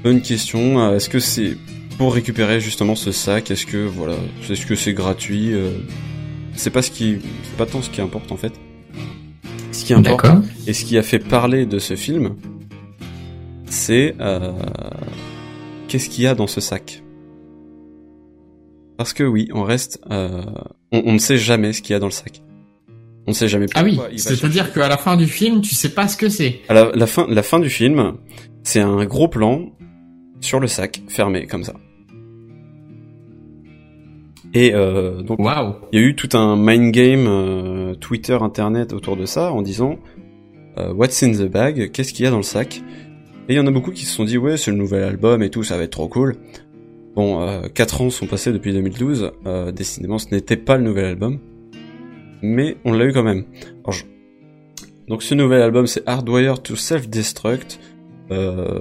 Bonne question. euh, Est-ce que c'est pour récupérer justement ce sac? Est-ce que voilà, est-ce que c'est gratuit? Euh, C'est pas ce qui, c'est pas tant ce qui importe en fait. Ce qui importe D'accord. et ce qui a fait parler de ce film, c'est euh, qu'est-ce qu'il y a dans ce sac? Parce que oui, on reste, euh, on, on ne sait jamais ce qu'il y a dans le sac. On ne sait jamais. Ah oui, c'est-à-dire qu'à la fin du film, tu sais pas ce que c'est. à la, la fin, la fin du film, c'est un gros plan sur le sac, fermé comme ça. Et euh, donc, il y a eu tout un mind game euh, Twitter, Internet autour de ça en disant euh, What's in the bag? Qu'est-ce qu'il y a dans le sac? Et il y en a beaucoup qui se sont dit ouais c'est le nouvel album et tout, ça va être trop cool. Bon, euh, 4 ans sont passés depuis 2012. Euh, décidément, ce n'était pas le nouvel album, mais on l'a eu quand même. Alors, je- Donc ce nouvel album c'est Hardwire to Self-Destruct. Euh,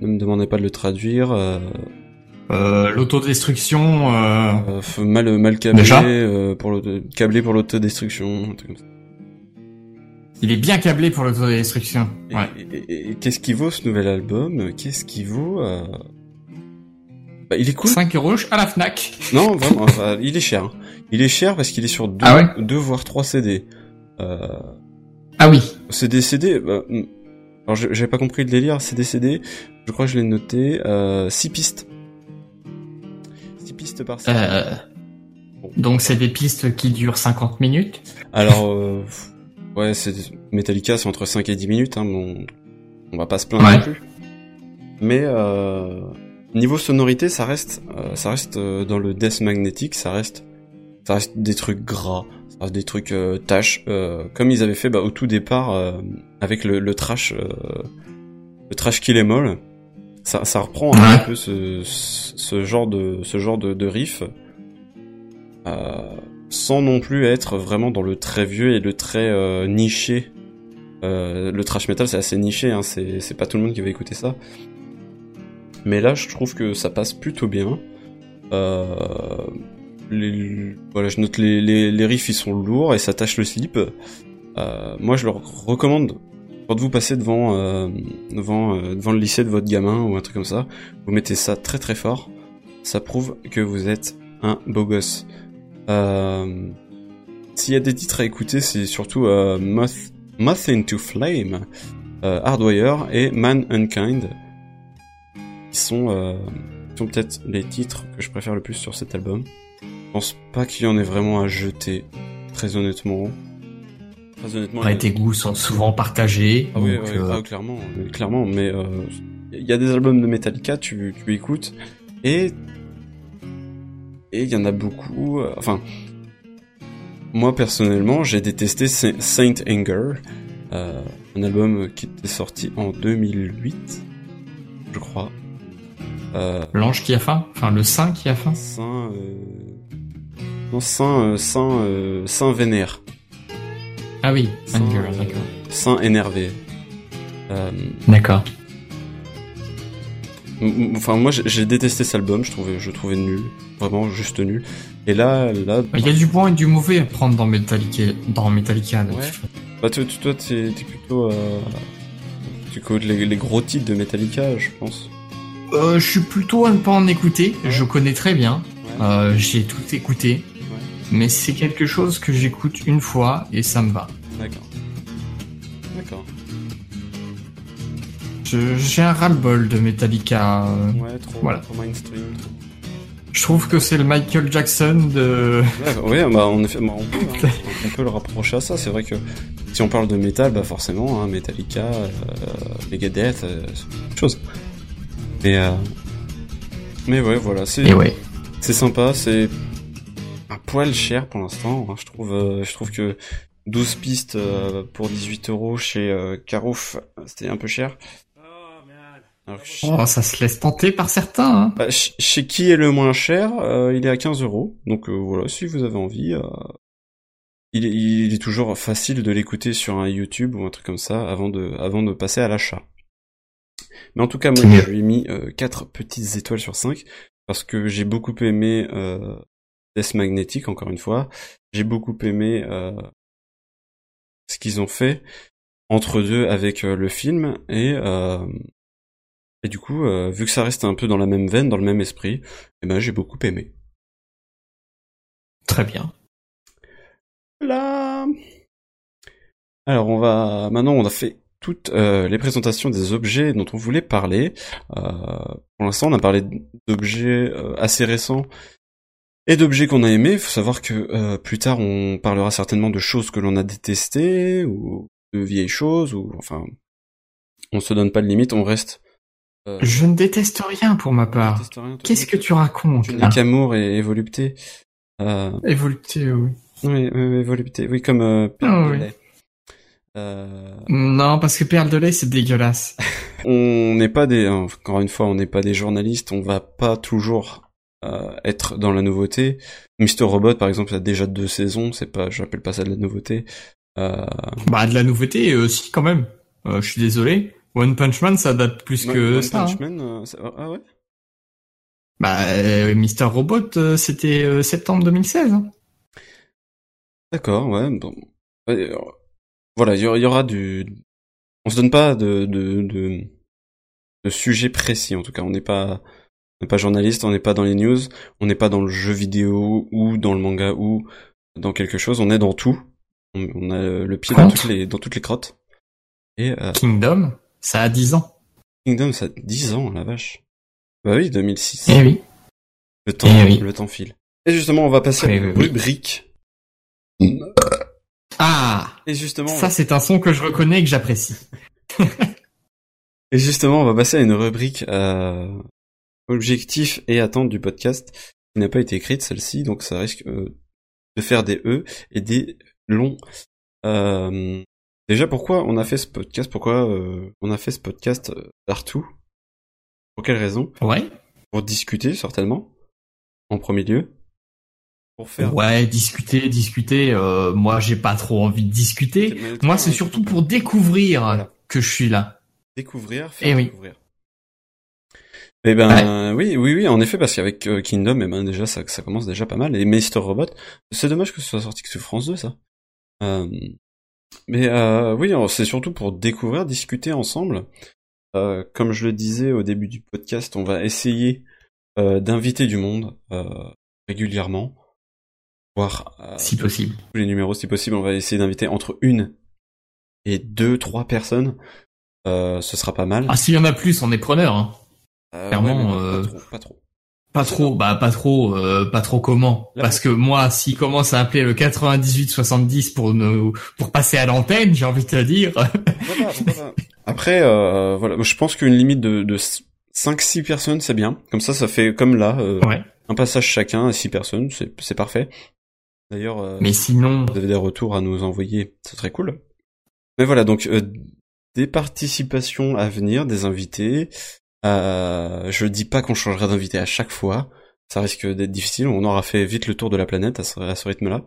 ne me demandez pas de le traduire. Euh, Euh, L'autodestruction. Euh... mal mal câblé euh, pour câblé pour l'autodestruction. un truc comme ça. Il est bien câblé pour l'autodestruction. Ouais. et- et- et qu'est-ce qui vaut ce nouvel album? Qu'est-ce qui vaut euh, bah, Il est cool. 5 euros à la Fnac. Non, vraiment, enfin, il est cher. hein. Il est cher parce qu'il est sur deux, Ah ouais? deux voire trois CD. Euh, Ah oui. CD, CD. Bah, hmm. alors j'ai- j'avais pas compris le délire. CD, CD. Je crois que je l'ai noté. Euh, six pistes. Six pistes par CD. Euh... Donc c'est des pistes qui durent 50 minutes. Alors, euh, ouais, c'est Metallica, c'est entre 5 et 10 minutes. Hein, bon, on va pas se plaindre Ouais. non plus. Mais euh, niveau sonorité, ça reste, euh, ça reste euh, dans le death magnétique, ça reste, ça reste des trucs gras. à des trucs euh, tâches, euh, comme ils avaient fait bah, au tout départ euh, avec le, le trash, euh, le trash kill em all. Ça, ça reprend un peu ce, ce genre de ce genre de, de riff, euh, sans non plus être vraiment dans le très vieux et le très euh, niché. Euh, le trash metal c'est assez niché, hein, c'est pas tout le monde qui va écouter ça. Mais là, je trouve que ça passe plutôt bien. Euh, les, voilà, je note les, les, les riffs, ils sont lourds et ça tâche le slip. Moi, je leur recommande quand vous passez devant devant devant le lycée de votre gamin ou un truc comme ça, vous mettez ça très très fort. Ça prouve que vous êtes un beau gosse. Euh, S'il y a des titres à écouter, c'est surtout euh, Moth, Moth into Flame, euh, Hardwire et Man Unkind qui sont, sont peut-être les titres que je préfère le plus sur cet album. Je pense pas qu'il y en ait vraiment à jeter, très honnêtement. Très honnêtement. Ouais, tes goûts sont souvent partagés. Ah oui, donc, oui, euh, ah, clairement, clairement, mais euh, il y a des albums de Metallica, tu, tu écoutes, et et il y en a beaucoup. euh, enfin, moi personnellement, j'ai détesté Saint Anger, euh, un album qui était sorti en 2008, je crois. Euh, L'ange qui a faim? Enfin, le saint qui a faim? Saint, non Saint, Saint, Saint vénère. Ah oui, Saint, Anger, d'accord. Saint énervé. D'accord. Enfin, moi, j'ai- détesté cet album. Je trouvais, je trouvais nul, vraiment juste nul. Et là, là, Il y a du bon et du mauvais à prendre dans Metallica. Dans Metallica Ouais. bah, toi, tu- toi, t'es plutôt, euh, tu écoutes les, les gros titres de Metallica, je pense. Euh, je suis plutôt à ne pas en écouter. Je connais très bien. Ouais. Euh, J'ai tout écouté. Mais c'est quelque chose que j'écoute une fois et ça me va. D'accord. D'accord. Je- J'ai un ras-le-bol de Metallica. euh, Ouais, trop, Voilà. trop mainstream. trop- Je trouve que c'est le Michael Jackson de. Ouais, ouais, bah, en effet, bah, on, peut, hein. on peut le rapprocher à ça. C'est vrai que si on parle de métal, bah forcément, hein, Metallica, euh, Megadeth, euh, c'est autre chose. Mais, euh, mais ouais, voilà, c'est. Et ouais. C'est sympa, c'est un poil cher pour l'instant. hein. Je trouve, euh, je trouve que 12 pistes euh, pour 18 euros chez euh, Carouf, c'était un peu cher. Chez, Oh, ça se laisse tenter par certains. Hein. bah, chez- qui est le moins cher, euh, il est à 15 euros. Donc euh, voilà, si vous avez envie, euh, il, est, il est toujours facile de l'écouter sur un YouTube ou un truc comme ça avant de, avant de passer à l'achat. Mais en tout cas, moi, je lui ai mis euh, 4 petites étoiles sur 5 parce que j'ai beaucoup aimé euh, Death Magnetic, encore une fois. J'ai beaucoup aimé euh, ce qu'ils ont fait entre deux avec le film et euh, et du coup, euh, vu que ça reste un peu dans la même veine, dans le même esprit, eh ben j'ai beaucoup aimé. Très bien. Là. Alors on va maintenant on a fait toutes euh, les présentations des objets dont on voulait parler. Euh, pour l'instant, on a parlé d'objets euh, assez récents et d'objets qu'on a aimés. Il faut savoir que euh, plus tard, on parlera certainement de choses que l'on a détestées ou de vieilles choses ou enfin, on se donne pas de limite, on reste. Euh, Je ne déteste rien pour ma part. Qu'est-ce que tu racontes là n'es qu'amour et, et volupté. Euh, Évolué, oui. oui, oui, oui, volupté. Oui, comme euh, Ah de oui. lait. Euh, Non, parce que perle de lait, c'est dégueulasse. on n'est pas des, encore une fois, on n'est pas des journalistes. On va pas toujours euh, être dans la nouveauté. Mr Robot, par exemple, il a déjà deux saisons. C'est pas, j'appelle pas ça de la nouveauté. Bah, de la nouveauté, si, quand même. Je suis désolé. One Punch Man, ça date plus que One ça. Punch hein. Man, euh, ça- ah ouais. Bah, euh, Mister Robot, euh, c'était euh, septembre 2016. hein. D'accord, ouais. Bon. Voilà, il y, aura- il y aura du. On se donne pas de de, de de sujet précis. En tout cas, on n'est pas on n'est pas journaliste, on n'est pas dans les news, on n'est pas dans le jeu vidéo ou dans le manga ou dans quelque chose. On est dans tout. On, on a le pied dans toutes les dans toutes les crottes. Et Kingdom, ça a 10 ans. Kingdom, ça a 10 ans, la vache. Bah oui, 2006. Eh oui. Le temps, Eh oui. le temps file. Et justement, on va passer à la oui. rubrique. Ah Et justement, Ça, c'est un son que je reconnais et que j'apprécie. Et justement, on va passer à une rubrique euh, objectif et attente du podcast qui n'a pas été écrite celle-ci, donc ça risque euh, de de faire des E et des longs. Euh, déjà, pourquoi on a fait ce podcast? Pourquoi euh, on a fait ce podcast euh, partout? Pour quelle raison? Ouais. Pour discuter, certainement, en premier lieu. Pour faire... Ouais, discuter, discuter. Euh, moi, j'ai pas trop envie de discuter. Moi, c'est surtout pour découvrir Voilà. que je suis là. Découvrir, faire Eh oui. découvrir. Eh ben oui, oui, oui, en effet, parce qu'avec Kingdom, eh ben déjà ça, ça commence déjà pas mal. Et Mr. Robot, c'est dommage que ce soit sorti que sur France 2, ça. Euh, mais euh, oui, c'est surtout pour découvrir, discuter ensemble. Euh, comme je le disais au début du podcast, on va essayer euh, d'inviter du monde euh, régulièrement, voire euh, Si possible. tous les numéros si possible. On va essayer d'inviter entre une et deux, trois personnes. Euh, ce sera pas mal. Ah, s'il y en a plus, on est preneur. Hein. Clairement, ouais, euh, pas trop, pas trop. Pas trop, bah pas trop, euh, pas trop comment Parce que moi, s'il commence à appeler le 98-70 pour nous, pour passer à l'antenne, j'ai envie de te dire. Après, euh, voilà, je pense qu'une limite de, de 5-6 personnes, c'est bien. Comme ça, ça fait comme là, euh, ouais. un passage chacun à 6 personnes, c'est c'est parfait. D'ailleurs, euh, Mais sinon, vous avez des retours à nous envoyer, ce serait cool. Mais voilà, donc euh, des participations à venir, des invités. Euh, je dis pas qu'on changera d'invité à chaque fois, ça risque d'être difficile. On aura fait vite le tour de la planète à ce, rythme-là.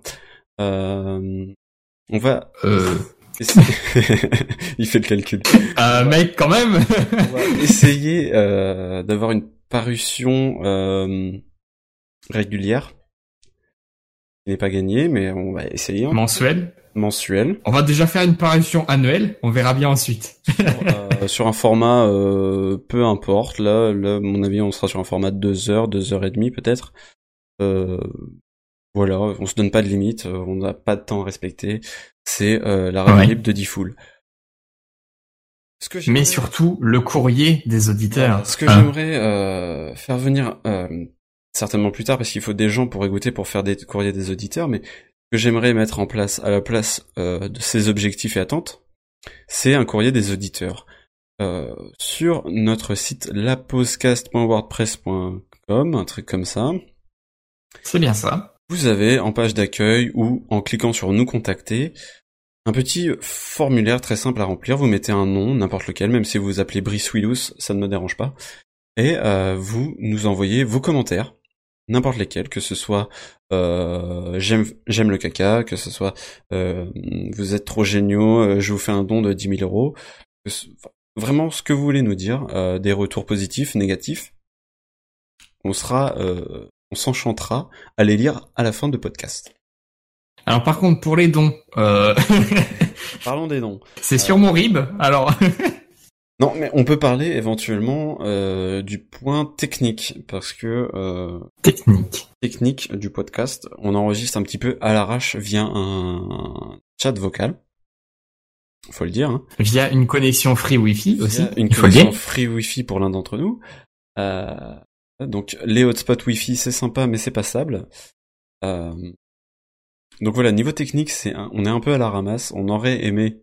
Euh, on va. euh, Il fait le calcul. euh, mec, quand même. On va essayer euh, d'avoir une parution euh, régulière. Il n'est pas gagné, mais on va essayer. hein. Mensuel. Mensuel. On va déjà faire une parution annuelle. On verra bien ensuite. Euh, sur un format euh, peu importe. Là, là, à mon avis, on sera sur un format de deux heures, deux heures et demie peut-être. Euh, voilà, on se donne pas de limite, euh, on n'a pas de temps à respecter. C'est euh, la radio Ouais. libre de Diffoul. Que Mais surtout le courrier des auditeurs. Ce que Hein. j'aimerais euh, faire venir euh, certainement plus tard, parce qu'il faut des gens pour écouter, pour faire des courriers des auditeurs, mais que j'aimerais mettre en place à la place euh, de ces objectifs et attentes, c'est un courrier des auditeurs. Euh, sur notre site laposcast.wordpress.com, un truc comme ça, C'est bien ça. vous avez en page d'accueil ou en cliquant sur nous contacter un petit formulaire très simple à remplir. Vous mettez un nom, n'importe lequel, même si vous vous appelez Brice Willous, ça ne me dérange pas. Et euh, vous nous envoyez vos commentaires, n'importe lesquels, que ce soit euh, j'aime j'aime le caca, que ce soit euh, vous êtes trop géniaux, euh, je vous fais un don de 10 000 euros, vraiment ce que vous voulez nous dire, euh, des retours positifs, négatifs. On sera, euh, on s'enchantera à les lire à la fin de podcast. Alors par contre, pour les dons, euh, Parlons des noms. c'est sur mon rib. Alors, Non, mais on peut parler éventuellement euh, du point technique parce que euh, technique. technique du podcast, on enregistre un petit peu à l'arrache via un chat vocal. Faut le dire. Hein. Via une connexion free Wi-Fi aussi. Via une faut connexion dire. free Wi-Fi pour l'un d'entre nous. Euh, donc les hotspots Wi-Fi c'est sympa mais c'est passable. Donc voilà niveau technique c'est un- on est un peu à la ramasse. On aurait aimé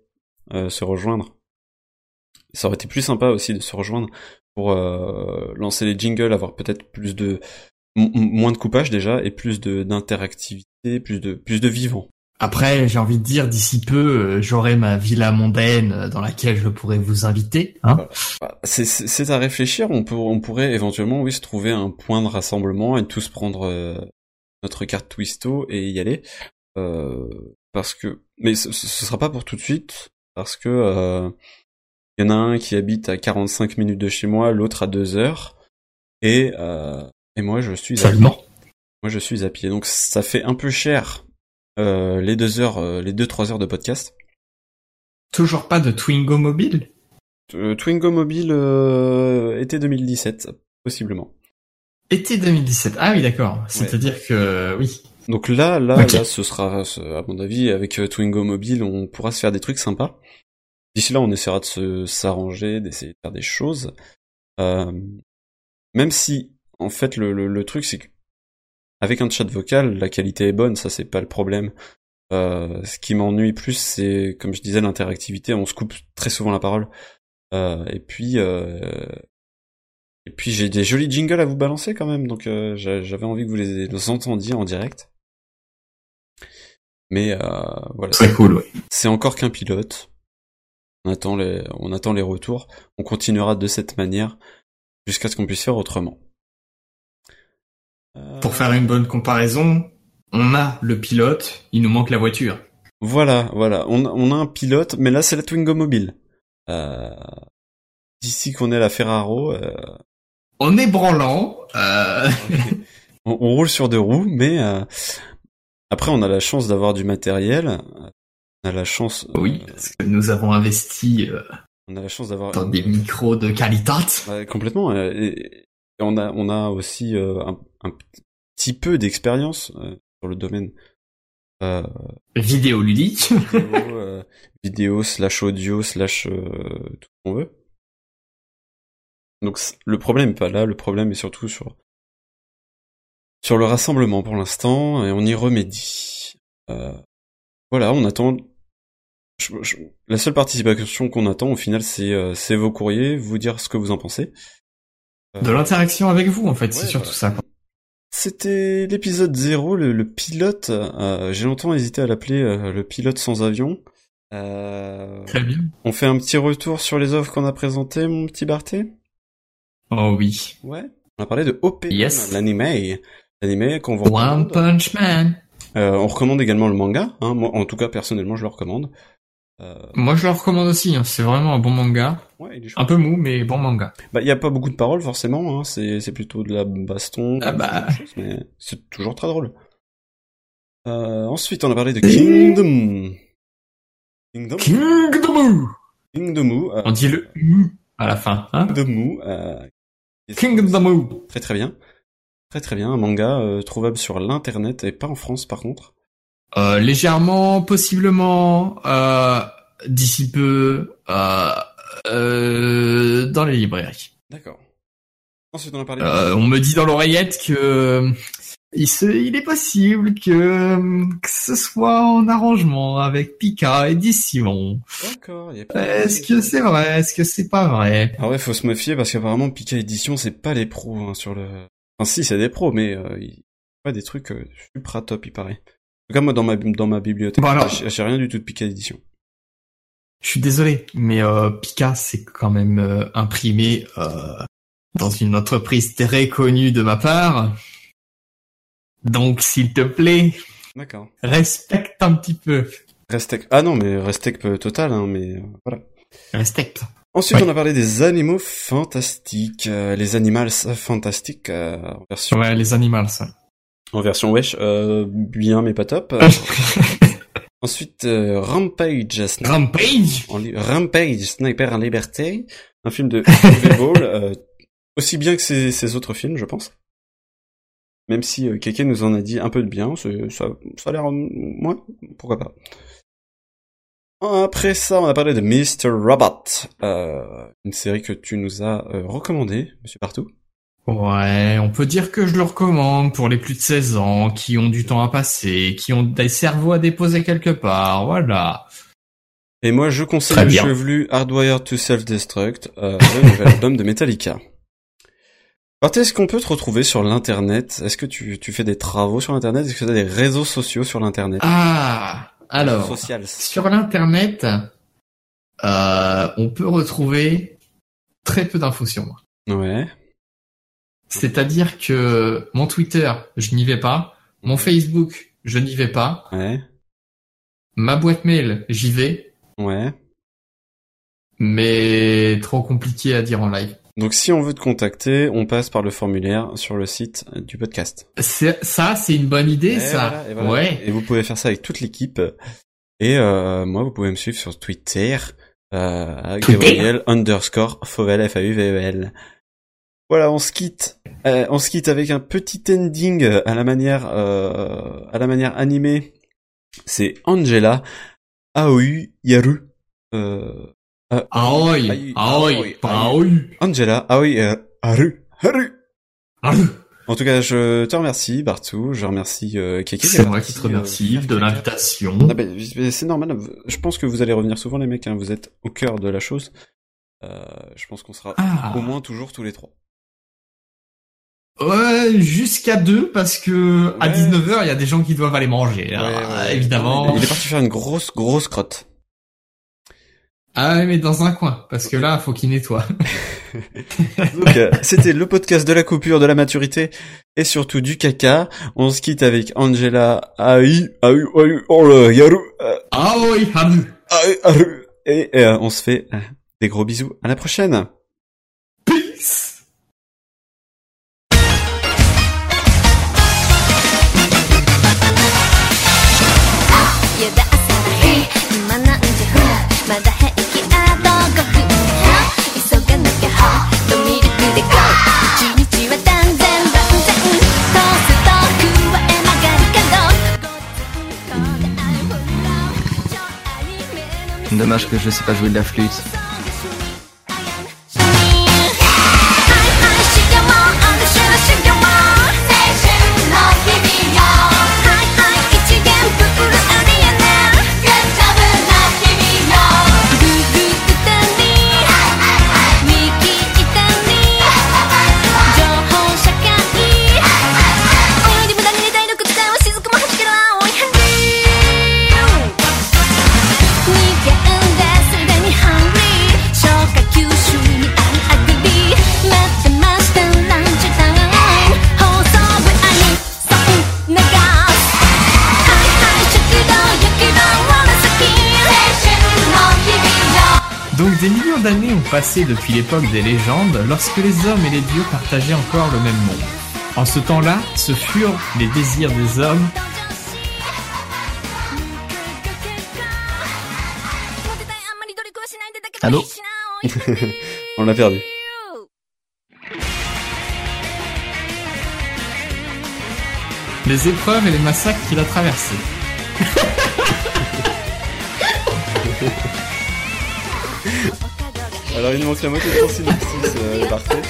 se rejoindre. Ça aurait été plus sympa aussi de se rejoindre pour euh, lancer les jingles, avoir peut-être plus de moins de coupage déjà et plus de d'interactivité, plus de plus de vivant. Après, j'ai envie de dire, d'ici peu, euh, j'aurai ma villa mondaine euh, dans laquelle je pourrai vous inviter. Hein Bah, C'est- à réfléchir. On, peut, on pourrait éventuellement, oui, se trouver un point de rassemblement et tous prendre euh, notre carte Twisto et y aller. Euh, parce que, mais ce, ce ce sera pas pour tout de suite, parce que euh, il y en a un qui habite à 45 minutes de chez moi, l'autre à 2 heures, et euh, et moi je suis à Seulement. moi je suis à pied. Donc ça fait un peu cher euh, les deux heures, euh, les deux trois heures de podcast. Toujours pas de Twingo mobile? Euh, Twingo Mobile été 2017, possiblement. Été 2017. Ah oui, d'accord. C'est-à-dire que, oui. Donc là, là, là, ce sera, à mon avis, avec Twingo Mobile, on pourra se faire des trucs sympas. D'ici là, on essaiera de se s'arranger, d'essayer de faire des choses. Euh, même si, en fait, le, le, le truc, c'est que avec un chat vocal, la qualité est bonne, ça c'est pas le problème. Euh, ce qui m'ennuie plus, c'est, comme je disais, l'interactivité. On se coupe très souvent la parole. Euh, et puis, euh, et puis j'ai des jolis jingles à vous balancer quand même, donc euh, j'a- j'avais envie que vous les, les entendiez en direct. Mais euh, voilà. Très cool, ouais. C'est encore qu'un pilote. On attend les, on attend les retours. On continuera de cette manière jusqu'à ce qu'on puisse faire autrement. Euh, Pour faire une bonne comparaison, on a le pilote, il nous manque la voiture. Voilà, voilà. On, on a un pilote, mais là c'est la Twingo mobile. Euh, D'ici qu'on est la Ferraro, euh, On est branlant. Euh... on, on roule sur deux roues, mais euh, après on a la chance d'avoir du matériel. On a la chance. euh, Oui, parce que nous avons investi euh, On a la chance d'avoir dans des micros de qualité. Ouais, complètement. euh, Et, on a on a aussi euh, un, un petit peu d'expérience euh, sur le domaine euh, Vidéoludique. vidéo, euh, vidéo slash audio slash euh, tout ce qu'on veut. Donc le problème pas là, le problème est surtout sur sur le rassemblement pour l'instant et on y remédie. Euh, voilà, on attend. Je- je- la seule participation qu'on attend au final, c'est euh, vos courriers, vous dire ce que vous en pensez. Euh, De l'interaction avec vous, en fait, c'est surtout voilà. ça. C'était l'épisode 0, le, le pilote. euh, J'ai longtemps hésité à l'appeler euh, le pilote sans avion. Euh, Très bien. on fait un petit retour sur les offres qu'on a présentées, mon petit Barthé Oh oui. Ouais. On a parlé de OP, Yes. l'anime. L'anime qu'on vous One. Punch Man. Euh, on recommande également le manga. Hein. Moi, en tout cas, personnellement, je le recommande. Euh, Moi, je le recommande aussi. hein. C'est vraiment un bon manga. ouais, il est chouette. Un peu mou, mais bon manga. Bah, il y a pas beaucoup de paroles forcément. Hein. C'est c'est plutôt de la baston, Ah bah. mais c'est toujours très drôle. Euh, ensuite, on a parlé de Kingdom. Kingdom. Kingdom. Kingdom. Euh, On dit le à la fin. Hein Kingdom. Euh, Kingdom. Très très bien. Très très bien. Un manga euh, trouvable sur l'internet et pas en France par contre. Euh, légèrement, possiblement, euh, d'ici peu, euh, euh, dans les librairies. D'accord. Ensuite, on a parlé. On me dit dans l'oreillette que il, se, il est possible que, que ce soit en arrangement avec Pika et Dissimon. D'accord. il. Est-ce que c'est vrai? Est-ce que c'est pas vrai? Ah ouais, faut se méfier parce qu'apparemment Pika Edition c'est pas les pros hein, sur le. Enfin si, c'est des pros, mais euh, ils pas des trucs euh, super top, il paraît. En tout cas, moi dans ma dans ma bibliothèque, Bon, alors- j'ai rien du tout de Pika Edition. Je suis désolé, mais euh, Pika c'est quand même euh, imprimé euh, dans une entreprise très connue de ma part. Donc s'il te plaît, D'accord. respecte un petit peu. Restec. Ah non, mais Restec euh, total, hein, mais euh, voilà. Respecte. Ensuite, on a parlé des animaux fantastiques, euh, les animals fantastiques euh, en version Ouais, les animaux, ça. En version wesh, euh, bien mais pas top. Euh, Ensuite, euh, Rampage, Sni- Rampage? En Rampage, Sniper en liberté, un film de Boll, euh, aussi bien que ses, ses autres films, je pense. Même si euh, Keke nous en a dit un peu de bien, ça, ça a l'air, euh, ouais, pourquoi pas. Après ça, on a parlé de Mr. Robot, euh, une série que tu nous as euh, recommandée, Monsieur Partout. Ouais, on peut dire que je le recommande pour les plus de 16 ans, qui ont du temps à passer, qui ont des cerveaux à déposer quelque part, voilà. Et moi, je conseille le chevelu Hardwired to Self-Destruct, euh, le nouvel album de Metallica. Alors, est-ce qu'on peut te retrouver sur l'internet? Est-ce que tu, tu fais des travaux sur l'internet? Est-ce que tu as des réseaux sociaux sur l'internet? Ah, alors, Social. sur l'internet, euh, on peut retrouver très peu d'infos sur moi. Ouais. C'est-à-dire que mon Twitter, je n'y vais pas, mon Facebook, je n'y vais pas, Ouais. ma boîte mail, j'y vais, Ouais. mais trop compliqué à dire en live. Donc, si on veut te contacter, on passe par le formulaire sur le site du podcast. Ça, c'est une bonne idée, Et ça. voilà, et voilà. Ouais. Et vous pouvez faire ça avec toute l'équipe. Et euh, moi, vous pouvez me suivre sur Twitter, euh. Gabriel underscore Fauvel, f a u v e l Voilà, on se quitte. Euh, on se quitte avec un petit ending à la manière, euh, à la manière animée. C'est Angela Aoi Yaru. Euh, euh, Aoi, Aoi, aoi. Angela Aoi euh, Haru. Haru. Aoi. En tout cas, je te remercie, Bartou. Je remercie euh, Keke. C'est moi qui te remercie de l'invitation. Ah ben, c'est normal. Je pense que vous allez revenir souvent, les mecs. hein. Vous êtes au cœur de la chose. Euh, je pense qu'on sera Ah. au moins toujours tous les trois. Ouais, jusqu'à 2 parce que à Ouais. 19h, il y a des gens qui doivent aller manger. Alors, Ouais, ouais. Évidemment. Il est parti faire une grosse, grosse crotte. Ah ouais, mais dans un coin parce que là, faut qu'il nettoie. Donc, euh, c'était le podcast de la coupure, de la maturité et surtout du caca. On se quitte avec Angela Aïe, Aïe, Aïe, oh là, Yaru, oui, Hamu. Aïe, Aïe. et euh, on se fait euh, des gros bisous. À la prochaine. Dommage que je sais pas jouer de la flûte. Passé depuis l'époque des légendes, lorsque les hommes et les dieux partageaient encore le même monde. En ce temps-là, ce furent les désirs des hommes Allô On l'a perdu. les épreuves et les massacres qu'il a traversés. Alors il nous manque la moitié de ton synopsis, euh, parfait.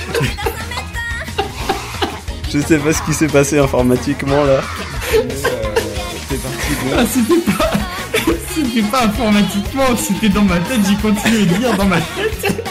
Je sais pas ce qui s'est passé informatiquement là. Mais, euh, parti de Ah, c'était pas... C'était pas informatiquement, c'était dans ma tête, j'ai continué de dire dans ma tête.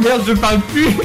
Merde, je parle plus.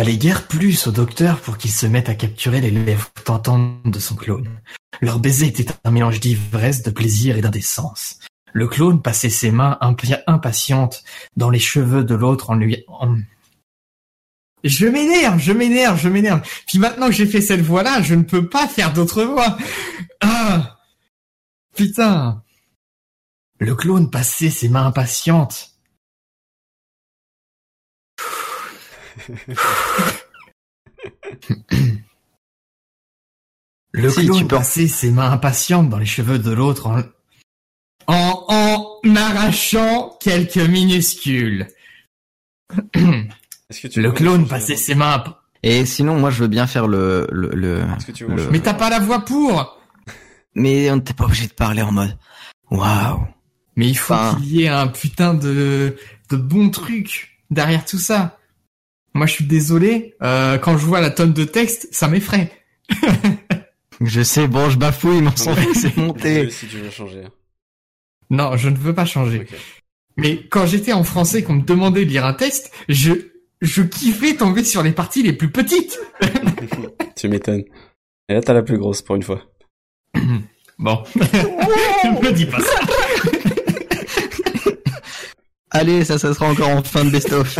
Fallait guère plus au docteur pour qu'il se mette à capturer les lèvres tentantes de son clone. Leur baiser était un mélange d'ivresse, de plaisir et d'indécence. Le clone passait ses mains impatientes dans les cheveux de l'autre en lui... Je m'énerve, je m'énerve, je m'énerve. Puis maintenant que j'ai fait cette voix-là, je ne peux pas faire d'autre voix. Ah Putain Le clone passait ses mains impatientes Le Si, peux- passait ses mains impatientes dans les cheveux de l'autre en... en en arrachant quelques minuscules. Est-ce que tu Le clone passait ses mains. Et sinon, moi, je veux bien faire le, le, le, que tu Mais t'as pas la voix pour. mais on n'était pas obligé de parler en mode, waouh. Mais il faut Enfin- qu'il y ait un putain de de bon truc derrière tout ça. Moi, je suis désolé. euh, quand je vois la tonne de texte, ça m'effraie. Je sais, bon, je bafouille, mais on c'est monté. si tu veux changer. Non, je ne veux pas changer. Mais quand j'étais en français, qu'on me demandait de lire un texte, je je kiffais tomber sur les parties les plus petites. tu m'étonnes. Et là, t'as la plus grosse pour une fois. Bon, ne me dis pas ça. Allez, ça, ça sera encore en fin de best-of.